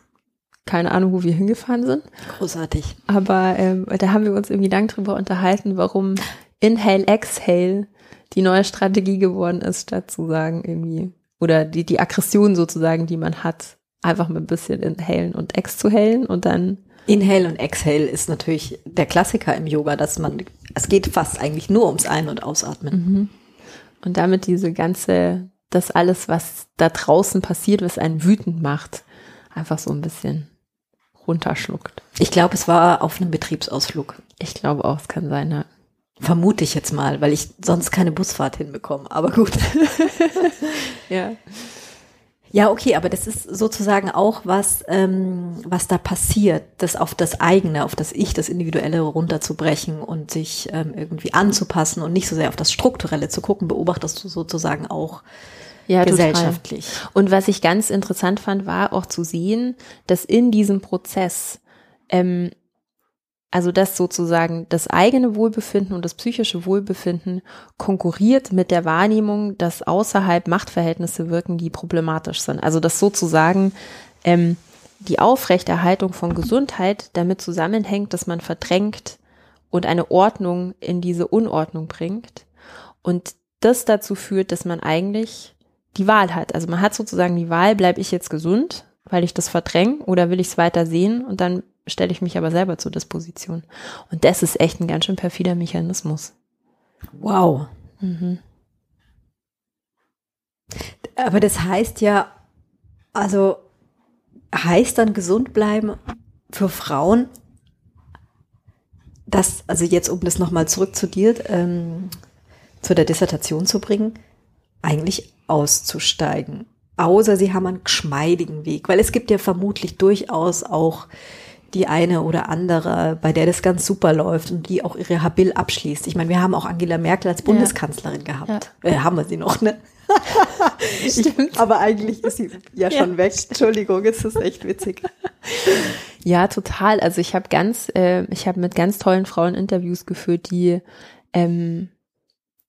Keine Ahnung, wo wir hingefahren sind. Großartig. Aber ähm, da haben wir uns irgendwie lang drüber unterhalten, warum Inhale, Exhale die neue Strategie geworden ist, statt zu sagen, irgendwie oder die, die Aggression sozusagen, die man hat, einfach mit ein bisschen inhalen und exhalen und dann Inhale und Exhale ist natürlich der Klassiker im Yoga, dass man, es geht fast eigentlich nur ums Ein- und Ausatmen. Mhm. Und damit diese ganze, das alles, was da draußen passiert, was einen wütend macht, einfach so ein bisschen runterschluckt. Ich glaube, es war auf einem Betriebsausflug. Ich glaube auch, es kann sein, ja. Vermute ich jetzt mal, weil ich sonst keine Busfahrt hinbekomme. Aber gut. ja. Ja, okay, aber das ist sozusagen auch was, ähm, was da passiert, das auf das eigene, auf das Ich, das Individuelle runterzubrechen und sich ähm, irgendwie anzupassen und nicht so sehr auf das Strukturelle zu gucken, beobachtest du sozusagen auch ja, gesellschaftlich. Total. Und was ich ganz interessant fand, war auch zu sehen, dass in diesem Prozess ähm, also dass sozusagen das eigene Wohlbefinden und das psychische Wohlbefinden konkurriert mit der Wahrnehmung, dass außerhalb Machtverhältnisse wirken, die problematisch sind. Also dass sozusagen ähm, die Aufrechterhaltung von Gesundheit damit zusammenhängt, dass man verdrängt und eine Ordnung in diese Unordnung bringt. Und das dazu führt, dass man eigentlich die Wahl hat. Also man hat sozusagen die Wahl, bleibe ich jetzt gesund, weil ich das verdränge, oder will ich es weiter sehen? Und dann stelle ich mich aber selber zur Disposition. Und das ist echt ein ganz schön perfider Mechanismus. Wow. Mhm. Aber das heißt ja, also heißt dann gesund bleiben für Frauen, dass, also jetzt um das nochmal zurück zu dir, ähm, zu der Dissertation zu bringen, eigentlich auszusteigen. Außer sie haben einen geschmeidigen Weg, weil es gibt ja vermutlich durchaus auch die eine oder andere, bei der das ganz super läuft und die auch ihre Habil abschließt. Ich meine, wir haben auch Angela Merkel als Bundeskanzlerin ja. gehabt. Ja. Äh, haben wir sie noch, ne? ich, aber eigentlich ist sie ja schon ja. weg. Entschuldigung, es ist echt witzig. Ja, total. Also ich habe ganz, äh, ich habe mit ganz tollen Frauen Interviews geführt, die ähm,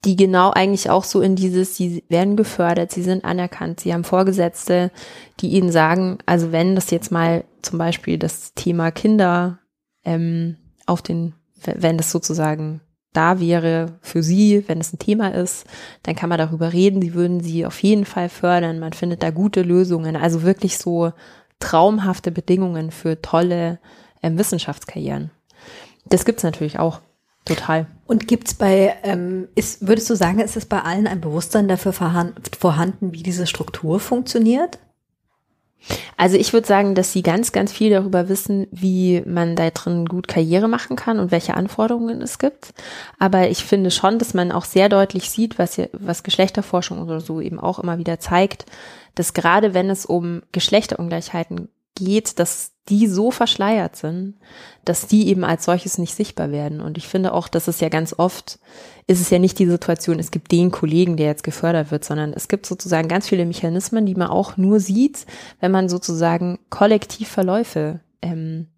die genau eigentlich auch so in dieses, sie werden gefördert, sie sind anerkannt, sie haben Vorgesetzte, die ihnen sagen, also wenn das jetzt mal zum Beispiel das Thema Kinder ähm, auf den, wenn das sozusagen da wäre für sie, wenn es ein Thema ist, dann kann man darüber reden, sie würden sie auf jeden Fall fördern, man findet da gute Lösungen, also wirklich so traumhafte Bedingungen für tolle ähm, Wissenschaftskarrieren. Das gibt's natürlich auch. Total. Und gibt's bei, ähm, ist, würdest du sagen, ist es bei allen ein Bewusstsein dafür vorhanden, wie diese Struktur funktioniert? Also ich würde sagen, dass sie ganz, ganz viel darüber wissen, wie man da drin gut Karriere machen kann und welche Anforderungen es gibt. Aber ich finde schon, dass man auch sehr deutlich sieht, was, was Geschlechterforschung oder so eben auch immer wieder zeigt, dass gerade wenn es um Geschlechterungleichheiten geht, dass die so verschleiert sind, dass die eben als solches nicht sichtbar werden. Und ich finde auch, dass es ja ganz oft, ist es ja nicht die Situation, es gibt den Kollegen, der jetzt gefördert wird, sondern es gibt sozusagen ganz viele Mechanismen, die man auch nur sieht, wenn man sozusagen kollektiv Verläufe ähm,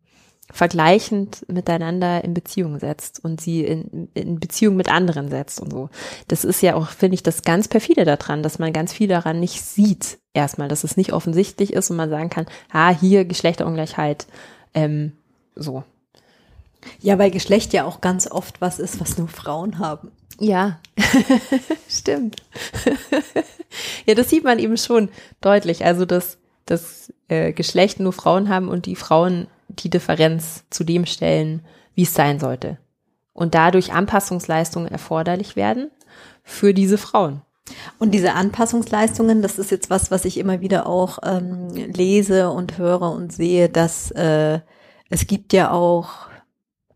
vergleichend miteinander in Beziehung setzt und sie in, in Beziehung mit anderen setzt und so. Das ist ja auch, finde ich, das ganz perfide daran, dass man ganz viel daran nicht sieht. Erstmal, dass es nicht offensichtlich ist und man sagen kann, ah, hier Geschlechterungleichheit, ähm, so. Ja, weil Geschlecht ja auch ganz oft was ist, was nur Frauen haben. Ja, stimmt. ja, das sieht man eben schon deutlich. Also, dass das äh, Geschlecht nur Frauen haben und die Frauen die Differenz zu dem stellen, wie es sein sollte. Und dadurch Anpassungsleistungen erforderlich werden für diese Frauen. Und diese Anpassungsleistungen, das ist jetzt was, was ich immer wieder auch ähm, lese und höre und sehe, dass äh, es gibt ja auch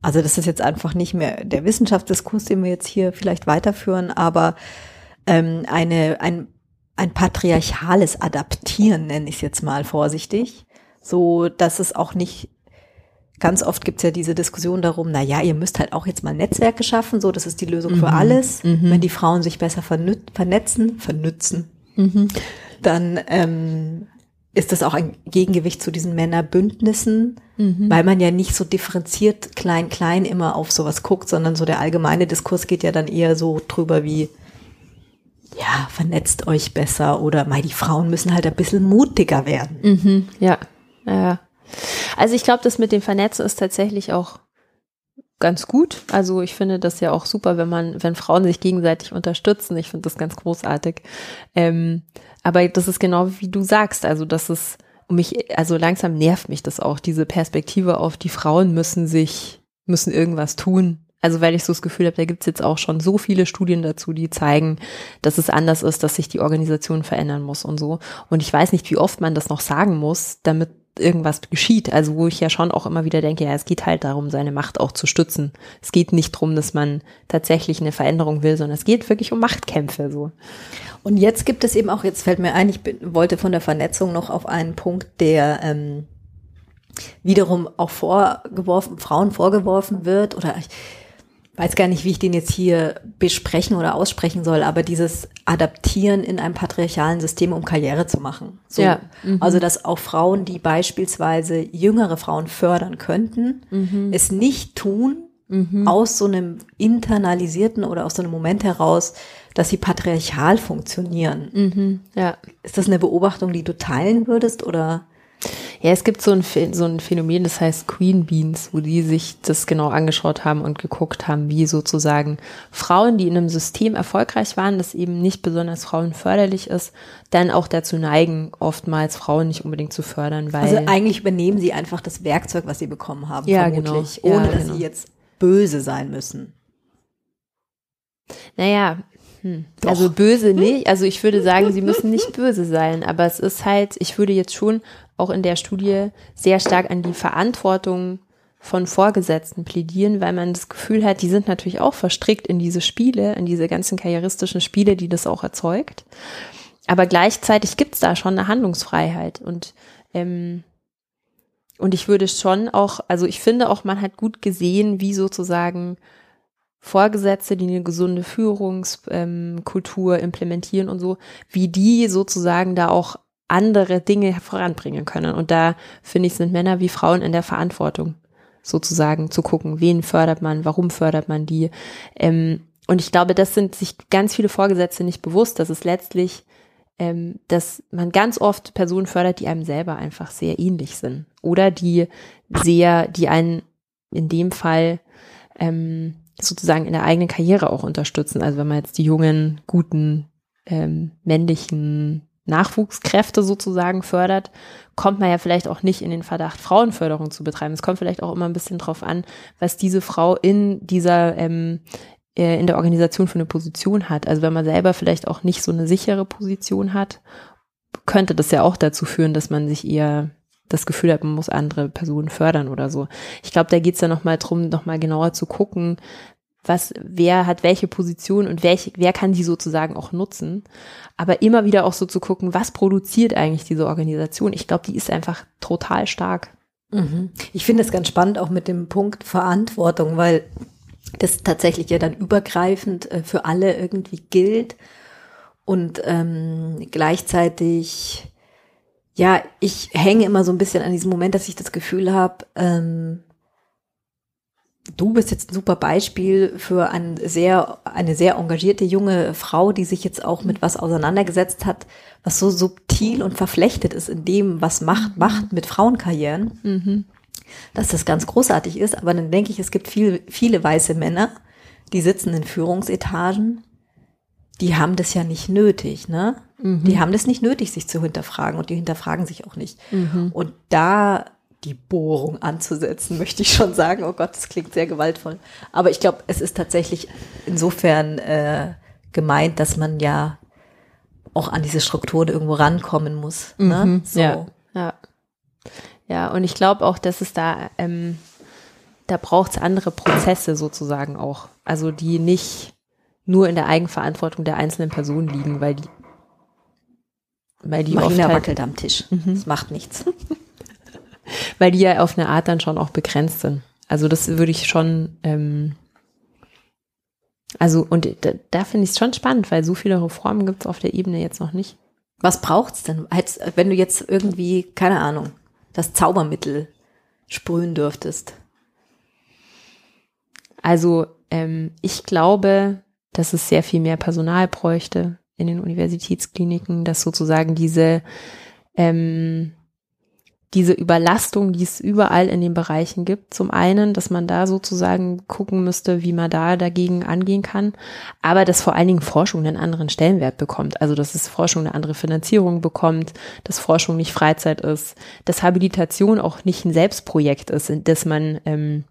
also das ist jetzt einfach nicht mehr der Wissenschaftsdiskurs, den wir jetzt hier vielleicht weiterführen, aber ähm, eine, ein, ein patriarchales Adaptieren, nenne ich es jetzt mal vorsichtig, so dass es auch nicht ganz oft gibt's ja diese Diskussion darum, na ja, ihr müsst halt auch jetzt mal Netzwerke schaffen, so das ist die Lösung mhm. für alles. Mhm. Wenn die Frauen sich besser vernetzen, vernützen, mhm. dann ähm, ist das auch ein Gegengewicht zu diesen Männerbündnissen, mhm. weil man ja nicht so differenziert klein klein immer auf sowas guckt, sondern so der allgemeine Diskurs geht ja dann eher so drüber wie ja, vernetzt euch besser oder mal die Frauen müssen halt ein bisschen mutiger werden. Mhm. Ja. Ja. Also ich glaube, das mit dem Vernetzen ist tatsächlich auch ganz gut. Also ich finde das ja auch super, wenn man, wenn Frauen sich gegenseitig unterstützen. Ich finde das ganz großartig. Ähm, aber das ist genau wie du sagst. Also das ist mich, also langsam nervt mich das auch, diese Perspektive auf die Frauen müssen sich, müssen irgendwas tun. Also weil ich so das Gefühl habe, da gibt's jetzt auch schon so viele Studien dazu, die zeigen, dass es anders ist, dass sich die Organisation verändern muss und so. Und ich weiß nicht, wie oft man das noch sagen muss, damit irgendwas geschieht. Also wo ich ja schon auch immer wieder denke, ja, es geht halt darum, seine Macht auch zu stützen. Es geht nicht darum, dass man tatsächlich eine Veränderung will, sondern es geht wirklich um Machtkämpfe so. Und jetzt gibt es eben auch, jetzt fällt mir ein, ich bin, wollte von der Vernetzung noch auf einen Punkt, der ähm, wiederum auch vorgeworfen, Frauen vorgeworfen wird oder ich, weiß gar nicht, wie ich den jetzt hier besprechen oder aussprechen soll, aber dieses Adaptieren in einem patriarchalen System, um Karriere zu machen. So. Ja. Mhm. Also, dass auch Frauen, die beispielsweise jüngere Frauen fördern könnten, mhm. es nicht tun, mhm. aus so einem internalisierten oder aus so einem Moment heraus, dass sie patriarchal funktionieren. Mhm. Ja. Ist das eine Beobachtung, die du teilen würdest oder? Ja, es gibt so ein, so ein Phänomen, das heißt Queen Beans, wo die sich das genau angeschaut haben und geguckt haben, wie sozusagen Frauen, die in einem System erfolgreich waren, das eben nicht besonders frauenförderlich ist, dann auch dazu neigen, oftmals Frauen nicht unbedingt zu fördern, weil. Also eigentlich übernehmen sie einfach das Werkzeug, was sie bekommen haben, ja, vermutlich, genau. ohne ja, dass genau. sie jetzt böse sein müssen. Naja, hm. Also böse nicht. Also ich würde sagen, sie müssen nicht böse sein, aber es ist halt, ich würde jetzt schon auch in der Studie sehr stark an die Verantwortung von Vorgesetzten plädieren, weil man das Gefühl hat, die sind natürlich auch verstrickt in diese Spiele, in diese ganzen karrieristischen Spiele, die das auch erzeugt. Aber gleichzeitig gibt's da schon eine Handlungsfreiheit und ähm, und ich würde schon auch, also ich finde auch, man hat gut gesehen, wie sozusagen Vorgesetzte, die eine gesunde Führungskultur ähm, implementieren und so, wie die sozusagen da auch andere Dinge voranbringen können. Und da finde ich, sind Männer wie Frauen in der Verantwortung, sozusagen zu gucken, wen fördert man, warum fördert man die. Ähm, und ich glaube, das sind sich ganz viele Vorgesetzte nicht bewusst, dass es letztlich, ähm, dass man ganz oft Personen fördert, die einem selber einfach sehr ähnlich sind. Oder die sehr, die einen in dem Fall ähm, sozusagen in der eigenen Karriere auch unterstützen. Also wenn man jetzt die jungen, guten, ähm, männlichen Nachwuchskräfte sozusagen fördert, kommt man ja vielleicht auch nicht in den Verdacht, Frauenförderung zu betreiben. Es kommt vielleicht auch immer ein bisschen drauf an, was diese Frau in dieser ähm, äh, in der Organisation für eine Position hat. Also wenn man selber vielleicht auch nicht so eine sichere Position hat, könnte das ja auch dazu führen, dass man sich eher das Gefühl hat, man muss andere Personen fördern oder so. Ich glaube, da geht's ja nochmal drum, nochmal genauer zu gucken, was, wer hat welche Position und welche, wer kann die sozusagen auch nutzen. Aber immer wieder auch so zu gucken, was produziert eigentlich diese Organisation. Ich glaube, die ist einfach total stark. Mhm. Ich finde es ganz spannend auch mit dem Punkt Verantwortung, weil das tatsächlich ja dann übergreifend äh, für alle irgendwie gilt und ähm, gleichzeitig ja, ich hänge immer so ein bisschen an diesem Moment, dass ich das Gefühl habe, ähm, du bist jetzt ein super Beispiel für ein sehr, eine sehr engagierte junge Frau, die sich jetzt auch mit was auseinandergesetzt hat, was so subtil und verflechtet ist in dem, was Macht macht mit Frauenkarrieren. Mhm. Dass das ganz großartig ist, aber dann denke ich, es gibt viel, viele weiße Männer, die sitzen in Führungsetagen, die haben das ja nicht nötig, ne? Mhm. Die haben das nicht nötig, sich zu hinterfragen und die hinterfragen sich auch nicht. Mhm. Und da die Bohrung anzusetzen, möchte ich schon sagen. Oh Gott, das klingt sehr gewaltvoll. Aber ich glaube, es ist tatsächlich insofern äh, gemeint, dass man ja auch an diese Strukturen irgendwo rankommen muss. Ne? Mhm, so. Ja, ja. Ja, und ich glaube auch, dass es da, ähm, da braucht es andere Prozesse sozusagen auch. Also die nicht nur in der Eigenverantwortung der einzelnen Person liegen, weil die weil die Marina halt, wackelt am Tisch. Mhm. Das macht nichts. weil die ja auf eine Art dann schon auch begrenzt sind. Also das würde ich schon, ähm, also und da, da finde ich es schon spannend, weil so viele Reformen gibt es auf der Ebene jetzt noch nicht. Was braucht's denn? Wenn du jetzt irgendwie, keine Ahnung, das Zaubermittel sprühen dürftest? Also ähm, ich glaube, dass es sehr viel mehr Personal bräuchte in den Universitätskliniken, dass sozusagen diese ähm, diese Überlastung, die es überall in den Bereichen gibt. Zum einen, dass man da sozusagen gucken müsste, wie man da dagegen angehen kann, aber dass vor allen Dingen Forschung einen anderen Stellenwert bekommt. Also, dass es Forschung eine andere Finanzierung bekommt, dass Forschung nicht Freizeit ist, dass Habilitation auch nicht ein Selbstprojekt ist, dass man ähm,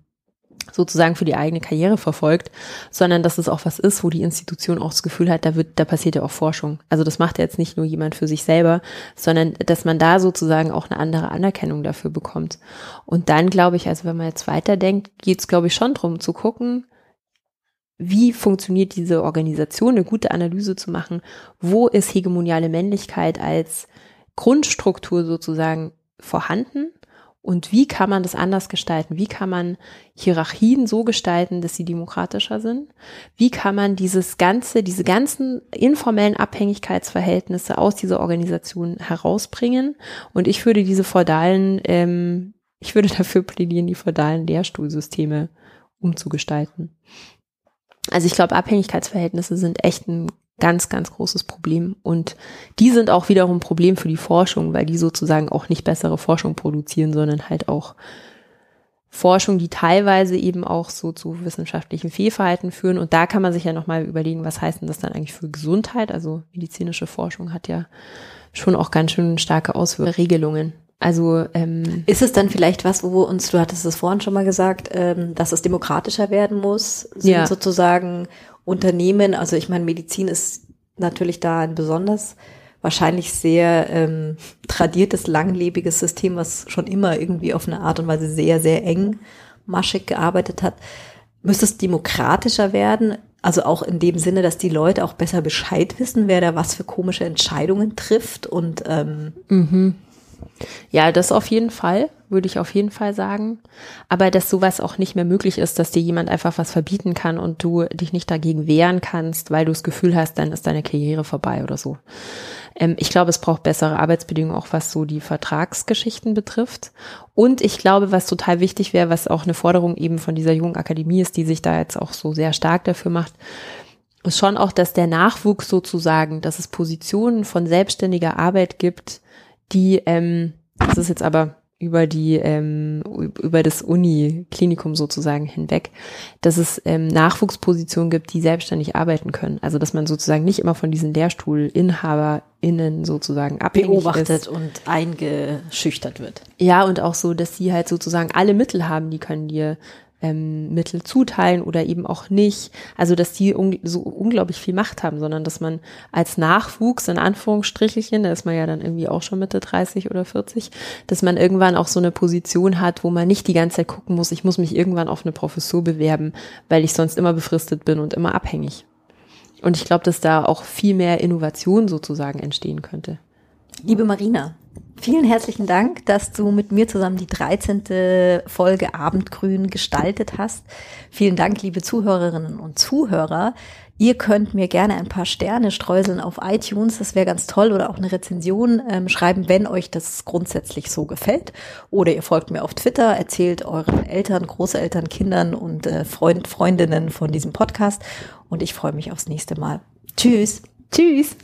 sozusagen für die eigene Karriere verfolgt, sondern dass es auch was ist, wo die Institution auch das Gefühl hat, da wird, da passiert ja auch Forschung. Also das macht ja jetzt nicht nur jemand für sich selber, sondern dass man da sozusagen auch eine andere Anerkennung dafür bekommt. Und dann glaube ich, also wenn man jetzt weiterdenkt, geht es glaube ich schon drum zu gucken, wie funktioniert diese Organisation, eine gute Analyse zu machen, wo ist hegemoniale Männlichkeit als Grundstruktur sozusagen vorhanden und wie kann man das anders gestalten? Wie kann man Hierarchien so gestalten, dass sie demokratischer sind? Wie kann man dieses ganze, diese ganzen informellen Abhängigkeitsverhältnisse aus dieser Organisation herausbringen? Und ich würde diese feudalen, ähm, ich würde dafür plädieren, die feudalen Lehrstuhlsysteme umzugestalten. Also ich glaube, Abhängigkeitsverhältnisse sind echt ein ganz, ganz großes Problem. Und die sind auch wiederum ein Problem für die Forschung, weil die sozusagen auch nicht bessere Forschung produzieren, sondern halt auch Forschung, die teilweise eben auch so zu wissenschaftlichen Fehlverhalten führen. Und da kann man sich ja nochmal überlegen, was heißt denn das dann eigentlich für Gesundheit? Also medizinische Forschung hat ja schon auch ganz schön starke Auswirkungen, Regelungen. Also ähm, ist es dann vielleicht was, wo uns, du hattest es vorhin schon mal gesagt, ähm, dass es demokratischer werden muss, ja. sozusagen Unternehmen, also ich meine, Medizin ist natürlich da ein besonders wahrscheinlich sehr ähm, tradiertes, langlebiges System, was schon immer irgendwie auf eine Art und Weise sehr, sehr eng maschig gearbeitet hat. Müsste es demokratischer werden? Also auch in dem Sinne, dass die Leute auch besser Bescheid wissen, wer da was für komische Entscheidungen trifft und ähm, mhm. Ja, das auf jeden Fall, würde ich auf jeden Fall sagen. Aber dass sowas auch nicht mehr möglich ist, dass dir jemand einfach was verbieten kann und du dich nicht dagegen wehren kannst, weil du das Gefühl hast, dann ist deine Karriere vorbei oder so. Ähm, ich glaube, es braucht bessere Arbeitsbedingungen, auch was so die Vertragsgeschichten betrifft. Und ich glaube, was total wichtig wäre, was auch eine Forderung eben von dieser jungen Akademie ist, die sich da jetzt auch so sehr stark dafür macht, ist schon auch, dass der Nachwuchs sozusagen, dass es Positionen von selbstständiger Arbeit gibt, die, ähm, das ist jetzt aber über die ähm, über das Uni-Klinikum sozusagen hinweg, dass es ähm, Nachwuchspositionen gibt, die selbstständig arbeiten können. Also dass man sozusagen nicht immer von diesen LehrstuhlinhaberInnen sozusagen abhängig beobachtet ist. und eingeschüchtert wird. Ja und auch so, dass sie halt sozusagen alle Mittel haben, die können dir ähm, Mittel zuteilen oder eben auch nicht. Also dass die un so unglaublich viel Macht haben, sondern dass man als Nachwuchs in Anführungsstrichelchen, da ist man ja dann irgendwie auch schon Mitte 30 oder 40, dass man irgendwann auch so eine Position hat, wo man nicht die ganze Zeit gucken muss, ich muss mich irgendwann auf eine Professur bewerben, weil ich sonst immer befristet bin und immer abhängig. Und ich glaube, dass da auch viel mehr Innovation sozusagen entstehen könnte. Liebe Marina, Vielen herzlichen Dank, dass du mit mir zusammen die 13. Folge Abendgrün gestaltet hast. Vielen Dank, liebe Zuhörerinnen und Zuhörer. Ihr könnt mir gerne ein paar Sterne streuseln auf iTunes, das wäre ganz toll, oder auch eine Rezension ähm, schreiben, wenn euch das grundsätzlich so gefällt. Oder ihr folgt mir auf Twitter, erzählt euren Eltern, Großeltern, Kindern und äh, Freund, Freundinnen von diesem Podcast. Und ich freue mich aufs nächste Mal. Tschüss. Tschüss.